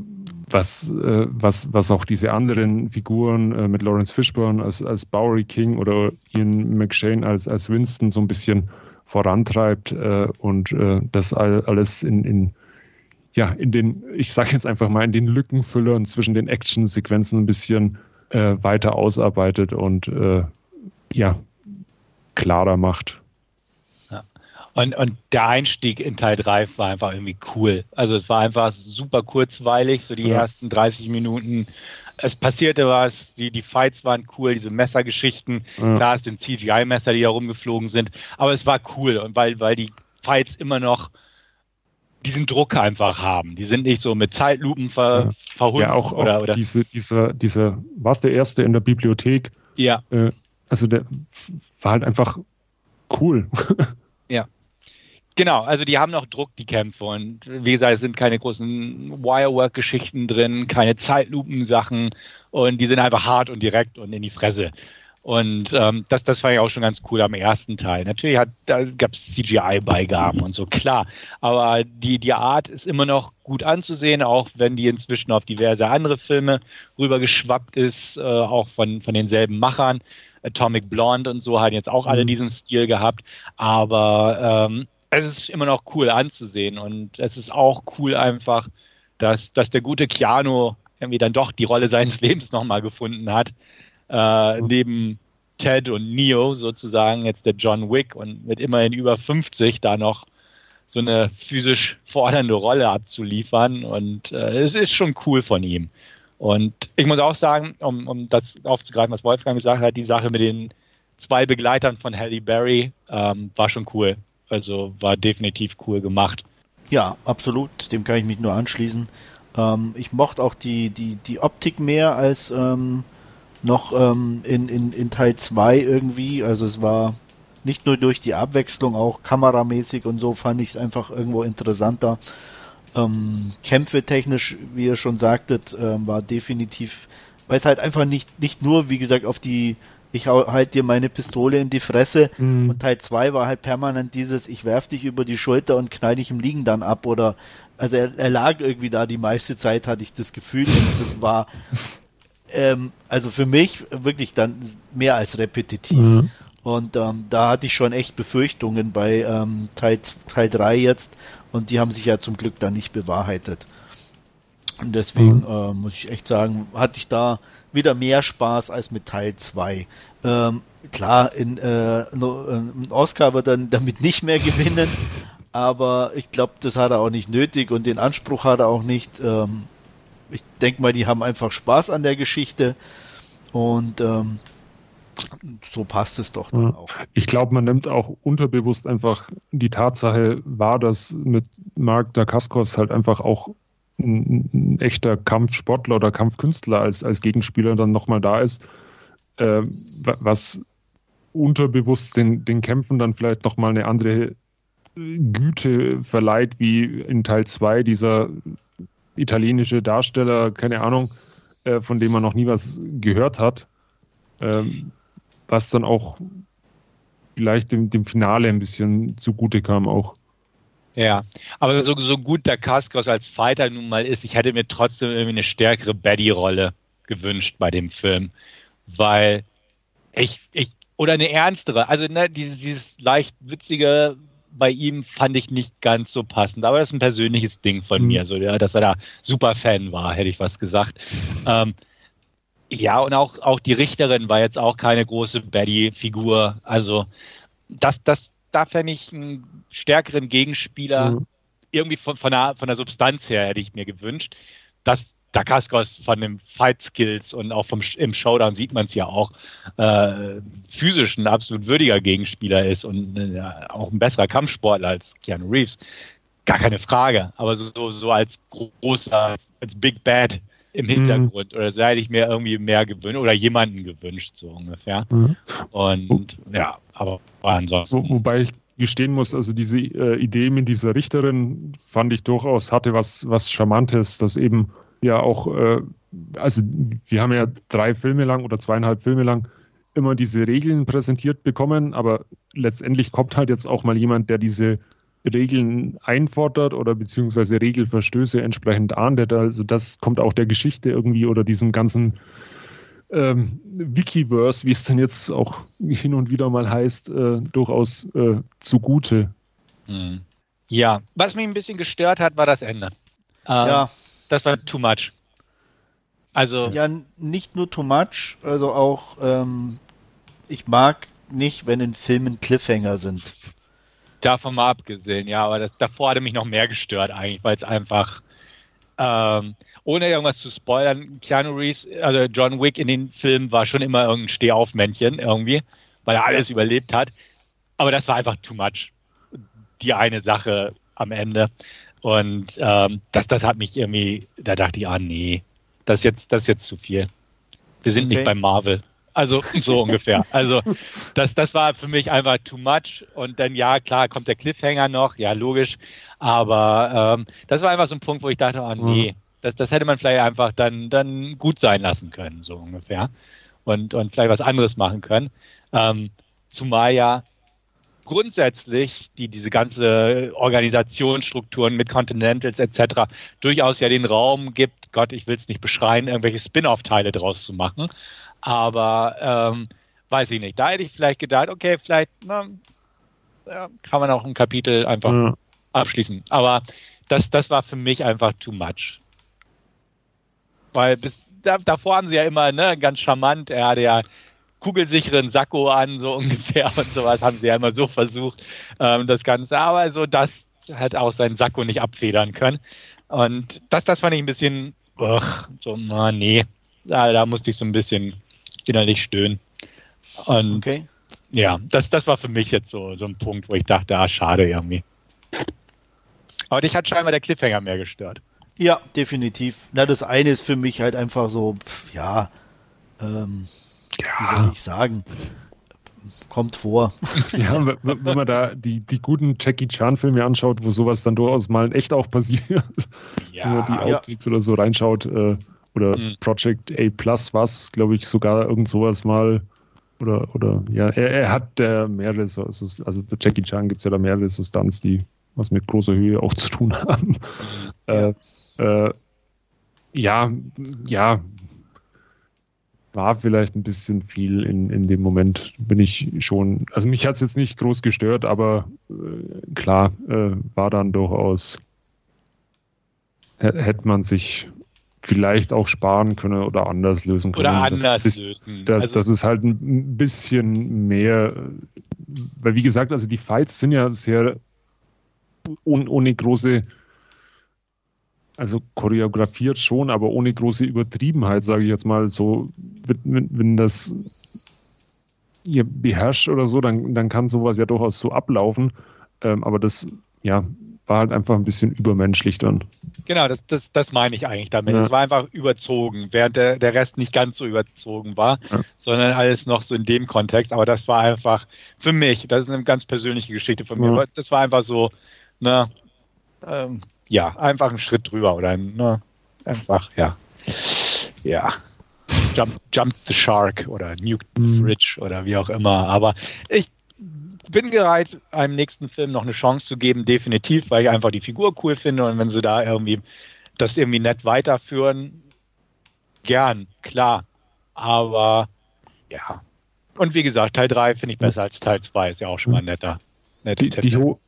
was, äh, was, was auch diese anderen Figuren äh, mit Lawrence Fishburne als, als Bowery King oder Ian McShane als, als Winston so ein bisschen vorantreibt äh, und äh, das all, alles in, in, ja, in den, ich sage jetzt einfach mal, in den Lückenfüllern zwischen den Actionsequenzen ein bisschen äh, weiter ausarbeitet und äh, ja, klarer macht. Und, und der Einstieg in Teil 3 war einfach irgendwie cool. Also es war einfach super kurzweilig, so die ja. ersten 30 Minuten. Es passierte was, die, die Fights waren cool, diese Messergeschichten. Ja. Klar, es sind CGI-Messer, die da rumgeflogen sind, aber es war cool und weil, weil die Fights immer noch diesen Druck einfach haben. Die sind nicht so mit Zeitlupen ver, ja. verhunzt. Ja, auch, oder, auch oder diese, dieser, dieser, was der erste in der Bibliothek? Ja. Äh, also der war halt einfach cool. Ja. Genau, also die haben noch Druck, die Kämpfe. Und wie gesagt, es sind keine großen Wirework-Geschichten drin, keine Zeitlupensachen. Und die sind einfach hart und direkt und in die Fresse. Und ähm, das, das fand ich auch schon ganz cool am ersten Teil. Natürlich hat, da gab es CGI-Beigaben und so, klar. Aber die, die Art ist immer noch gut anzusehen, auch wenn die inzwischen auf diverse andere Filme rübergeschwappt ist, äh, auch von, von denselben Machern. Atomic Blonde und so haben jetzt auch alle mhm. diesen Stil gehabt. Aber ähm, es ist immer noch cool anzusehen und es ist auch cool einfach, dass, dass der gute Keanu irgendwie dann doch die Rolle seines Lebens nochmal gefunden hat. Äh, neben Ted und Neo sozusagen jetzt der John Wick und mit immerhin über 50 da noch so eine physisch fordernde Rolle abzuliefern und äh, es ist schon cool von ihm. Und ich muss auch sagen, um, um das aufzugreifen, was Wolfgang gesagt hat, die Sache mit den zwei Begleitern von Halle Berry ähm, war schon cool. Also war definitiv cool gemacht. Ja, absolut. Dem kann ich mich nur anschließen. Ähm, ich mochte auch die, die, die Optik mehr als ähm, noch ähm, in, in, in Teil 2 irgendwie. Also es war nicht nur durch die Abwechslung, auch kameramäßig und so fand ich es einfach irgendwo interessanter. Ähm, Kämpfe technisch, wie ihr schon sagtet, ähm, war definitiv, weil es halt einfach nicht, nicht nur, wie gesagt, auf die ich halt dir meine Pistole in die Fresse mhm. und Teil 2 war halt permanent dieses, ich werf dich über die Schulter und knall dich im Liegen dann ab oder also er, er lag irgendwie da die meiste Zeit, hatte ich das Gefühl und das war ähm, also für mich wirklich dann mehr als repetitiv. Mhm. Und ähm, da hatte ich schon echt Befürchtungen bei ähm, Teil, Teil 3 jetzt und die haben sich ja zum Glück dann nicht bewahrheitet. Und deswegen mhm. äh, muss ich echt sagen, hatte ich da wieder mehr Spaß als mit Teil 2. Ähm, klar, in, äh, ein Oscar wird er damit nicht mehr gewinnen, aber ich glaube, das hat er auch nicht nötig und den Anspruch hat er auch nicht. Ähm, ich denke mal, die haben einfach Spaß an der Geschichte und ähm, so passt es doch dann auch. Ich glaube, man nimmt auch unterbewusst einfach die Tatsache wahr, dass mit Mark Dacascos halt einfach auch ein, ein, echter Kampfsportler oder Kampfkünstler als, als Gegenspieler dann nochmal da ist, äh, was unterbewusst den, den Kämpfen dann vielleicht nochmal eine andere Güte verleiht, wie in Teil 2 dieser italienische Darsteller, keine Ahnung, äh, von dem man noch nie was gehört hat. Ähm, was dann auch vielleicht dem, dem Finale ein bisschen zugute kam auch. Ja, aber so, so gut der Kaskos als Fighter nun mal ist, ich hätte mir trotzdem irgendwie eine stärkere Betty-Rolle gewünscht bei dem Film, weil ich, ich oder eine ernstere, also ne, dieses, dieses leicht witzige bei ihm fand ich nicht ganz so passend, aber das ist ein persönliches Ding von mhm. mir, so, ja, dass er da super Fan war, hätte ich was gesagt. Ähm, ja, und auch, auch die Richterin war jetzt auch keine große Betty-Figur. Also, das, das, da fände ich einen stärkeren Gegenspieler mhm. irgendwie von, von, der, von der Substanz her hätte ich mir gewünscht. Dass Dakaskos von den Fight Skills und auch vom, im Showdown sieht man es ja auch, äh, physisch ein absolut würdiger Gegenspieler ist und äh, auch ein besserer Kampfsportler als Keanu Reeves. Gar keine Frage. Aber so, so als großer, als Big Bad im mhm. Hintergrund mhm. oder so hätte ich mir irgendwie mehr gewünscht oder jemanden gewünscht, so ungefähr. Mhm. Und ja, aber ansonsten. Wo, wobei ich gestehen muss, also diese äh, Idee mit dieser Richterin fand ich durchaus hatte was, was Charmantes, dass eben ja auch, äh, also wir haben ja drei Filme lang oder zweieinhalb Filme lang immer diese Regeln präsentiert bekommen, aber letztendlich kommt halt jetzt auch mal jemand, der diese Regeln einfordert oder beziehungsweise Regelverstöße entsprechend ahndet. Also das kommt auch der Geschichte irgendwie oder diesem ganzen ähm, Wikiverse, wie es dann jetzt auch hin und wieder mal heißt, äh, durchaus äh, zugute. Hm. Ja, was mich ein bisschen gestört hat, war das Ende. Ähm, ja. Das war too much. Also. Ja, nicht nur too much, also auch, ähm, ich mag nicht, wenn in Filmen Cliffhanger sind. Davon mal abgesehen, ja, aber das davor hatte mich noch mehr gestört eigentlich, weil es einfach ähm, ohne irgendwas zu spoilern, Keanu Reeves, also John Wick in den Filmen war schon immer irgendein Stehaufmännchen irgendwie, weil er alles überlebt hat. Aber das war einfach too much. Die eine Sache am Ende. Und ähm, das, das hat mich irgendwie, da dachte ich, ah nee, das ist jetzt, das ist jetzt zu viel. Wir sind okay. nicht beim Marvel. Also so ungefähr. Also das, das war für mich einfach too much. Und dann ja, klar, kommt der Cliffhanger noch, ja, logisch. Aber ähm, das war einfach so ein Punkt, wo ich dachte, oh nee, mhm. das, das hätte man vielleicht einfach dann, dann gut sein lassen können, so ungefähr. Und, und vielleicht was anderes machen können. Ähm, zumal ja grundsätzlich die diese ganze Organisationsstrukturen mit Continentals etc. durchaus ja den Raum gibt, Gott, ich will es nicht beschreien, irgendwelche Spin-off-Teile draus zu machen. Aber ähm, weiß ich nicht. Da hätte ich vielleicht gedacht, okay, vielleicht na, kann man auch ein Kapitel einfach ja. abschließen. Aber das, das war für mich einfach too much. Weil bis da, davor haben sie ja immer ne, ganz charmant, er hatte ja kugelsicheren Sakko an, so ungefähr und sowas haben sie ja immer so versucht, ähm, das Ganze. Aber so, das hat auch seinen Sakko nicht abfedern können. Und das, das fand ich ein bisschen, ugh, so, na, nee, da, da musste ich so ein bisschen innerlich stöhnen. Und okay. ja, das, das war für mich jetzt so, so ein Punkt, wo ich dachte, ah, schade irgendwie. Aber dich hat scheinbar der Cliffhanger mehr gestört. Ja, definitiv. Na, das eine ist für mich halt einfach so, ja, ähm, ja. wie soll ich sagen, kommt vor. Ja, wenn, wenn man da die, die guten Jackie Chan-Filme anschaut, wo sowas dann durchaus mal in echt auch passiert, ja. wenn man die Outtakes ja. oder so reinschaut, äh, oder mhm. Project A Plus was, glaube ich, sogar irgend sowas mal. Oder, oder ja, er, er hat der mehrere, also, also bei Jackie Chan gibt es ja da mehrere Substanz, die was mit großer Höhe auch zu tun haben. Mhm. Äh, äh, ja, ja, war vielleicht ein bisschen viel in, in dem Moment, bin ich schon, also mich hat es jetzt nicht groß gestört, aber äh, klar, äh, war dann durchaus, hätte man sich vielleicht auch sparen können oder anders lösen können. Oder anders das, lösen. Das, also, das ist halt ein bisschen mehr, weil wie gesagt, also die Fights sind ja sehr ohne, ohne große, also choreografiert schon, aber ohne große Übertriebenheit, sage ich jetzt mal so, wenn, wenn das ihr beherrscht oder so, dann, dann kann sowas ja durchaus so ablaufen. Ähm, aber das, ja, war halt einfach ein bisschen übermenschlich dann. Genau, das, das, das meine ich eigentlich damit. Es war einfach überzogen, während der, der Rest nicht ganz so überzogen war, ja. sondern alles noch so in dem Kontext. Aber das war einfach für mich, das ist eine ganz persönliche Geschichte von mir, ja. das war einfach so, ne, ähm, ja, einfach ein Schritt drüber oder ne, einfach, ja. Ja. Jump, Jump the Shark oder Nuke the mhm. Fridge oder wie auch immer. Aber ich bin bereit, einem nächsten Film noch eine Chance zu geben, definitiv, weil ich einfach die Figur cool finde und wenn sie da irgendwie das irgendwie nett weiterführen, gern, klar. Aber ja. Und wie gesagt, Teil 3 finde ich besser als Teil 2, ist ja auch schon mal netter. Die, die, ho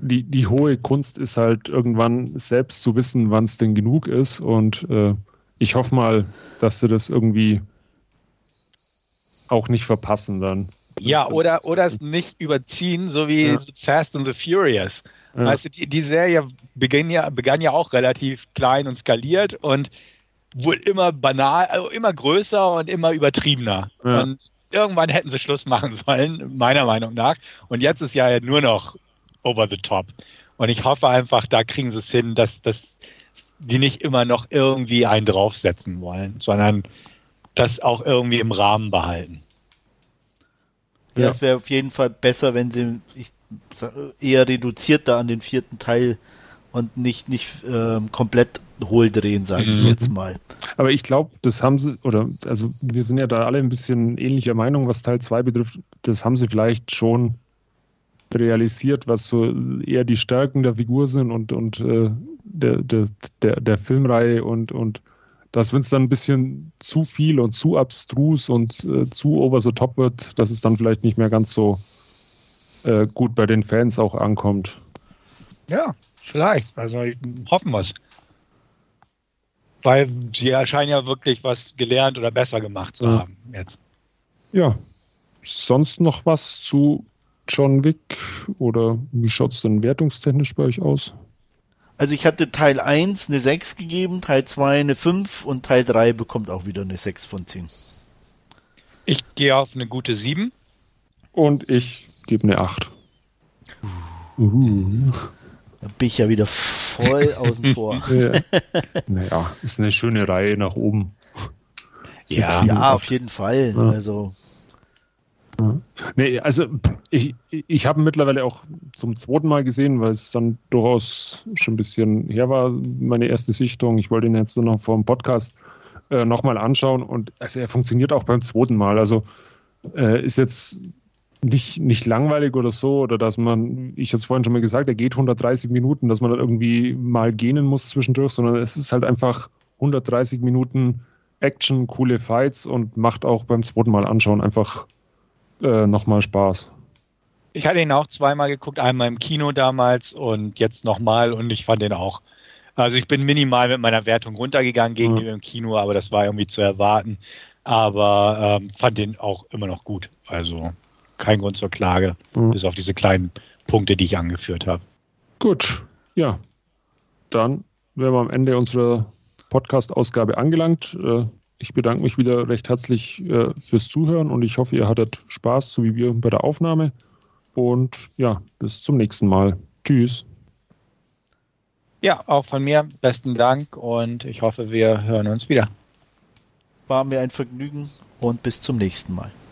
die, die, hohe Kunst ist halt irgendwann selbst zu wissen, wann es denn genug ist. Und äh, ich hoffe mal, dass sie das irgendwie auch nicht verpassen dann. Ja, oder, oder es nicht überziehen, so wie ja. Fast and the Furious. Ja. Weißt du, die, die Serie begann ja, begann ja auch relativ klein und skaliert und wurde immer banal, also immer größer und immer übertriebener. Ja. Und irgendwann hätten sie Schluss machen sollen, meiner Meinung nach. Und jetzt ist ja nur noch over the top. Und ich hoffe einfach, da kriegen sie es hin, dass, dass die nicht immer noch irgendwie einen draufsetzen wollen, sondern das auch irgendwie im Rahmen behalten. Ja, es wäre auf jeden Fall besser, wenn sie ich, eher reduzierter an den vierten Teil und nicht, nicht ähm, komplett hohl drehen, sage ich mhm. jetzt mal. Aber ich glaube, das haben sie, oder also wir sind ja da alle ein bisschen ähnlicher Meinung, was Teil 2 betrifft. Das haben sie vielleicht schon realisiert, was so eher die Stärken der Figur sind und, und äh, der, der, der, der Filmreihe und, und dass wenn es dann ein bisschen zu viel und zu abstrus und äh, zu over the top wird, dass es dann vielleicht nicht mehr ganz so äh, gut bei den Fans auch ankommt. Ja, vielleicht. Also hoffen wir es. Weil sie erscheinen ja wirklich was gelernt oder besser gemacht zu ja. haben jetzt. Ja. Sonst noch was zu John Wick oder wie schaut es denn wertungstechnisch bei euch aus? Also ich hatte Teil 1 eine 6 gegeben, Teil 2 eine 5 und Teil 3 bekommt auch wieder eine 6 von 10. Ich gehe auf eine gute 7. Und ich gebe eine 8. Uh. Da bin ich ja wieder voll außen vor. ja. Naja, ist eine schöne Reihe nach oben. Ja, ja auf jeden Fall. Ja. Also Nee, also ich, ich habe mittlerweile auch zum zweiten Mal gesehen, weil es dann durchaus schon ein bisschen her war, meine erste Sichtung. Ich wollte ihn jetzt noch vor dem Podcast äh, nochmal anschauen und also er funktioniert auch beim zweiten Mal. Also äh, ist jetzt nicht, nicht langweilig oder so, oder dass man, ich hatte es vorhin schon mal gesagt, er geht 130 Minuten, dass man dann irgendwie mal gähnen muss zwischendurch, sondern es ist halt einfach 130 Minuten Action, coole Fights und macht auch beim zweiten Mal anschauen einfach äh, nochmal Spaß. Ich hatte ihn auch zweimal geguckt, einmal im Kino damals und jetzt nochmal und ich fand ihn auch. Also ich bin minimal mit meiner Wertung runtergegangen gegen mhm. im Kino, aber das war irgendwie zu erwarten. Aber ähm, fand den auch immer noch gut. Also kein Grund zur Klage, mhm. bis auf diese kleinen Punkte, die ich angeführt habe. Gut, ja. Dann wären wir am Ende unserer Podcast-Ausgabe angelangt. Äh, ich bedanke mich wieder recht herzlich äh, fürs Zuhören und ich hoffe, ihr hattet Spaß, so wie wir bei der Aufnahme. Und ja, bis zum nächsten Mal. Tschüss. Ja, auch von mir besten Dank und ich hoffe, wir hören uns wieder. War mir ein Vergnügen und bis zum nächsten Mal.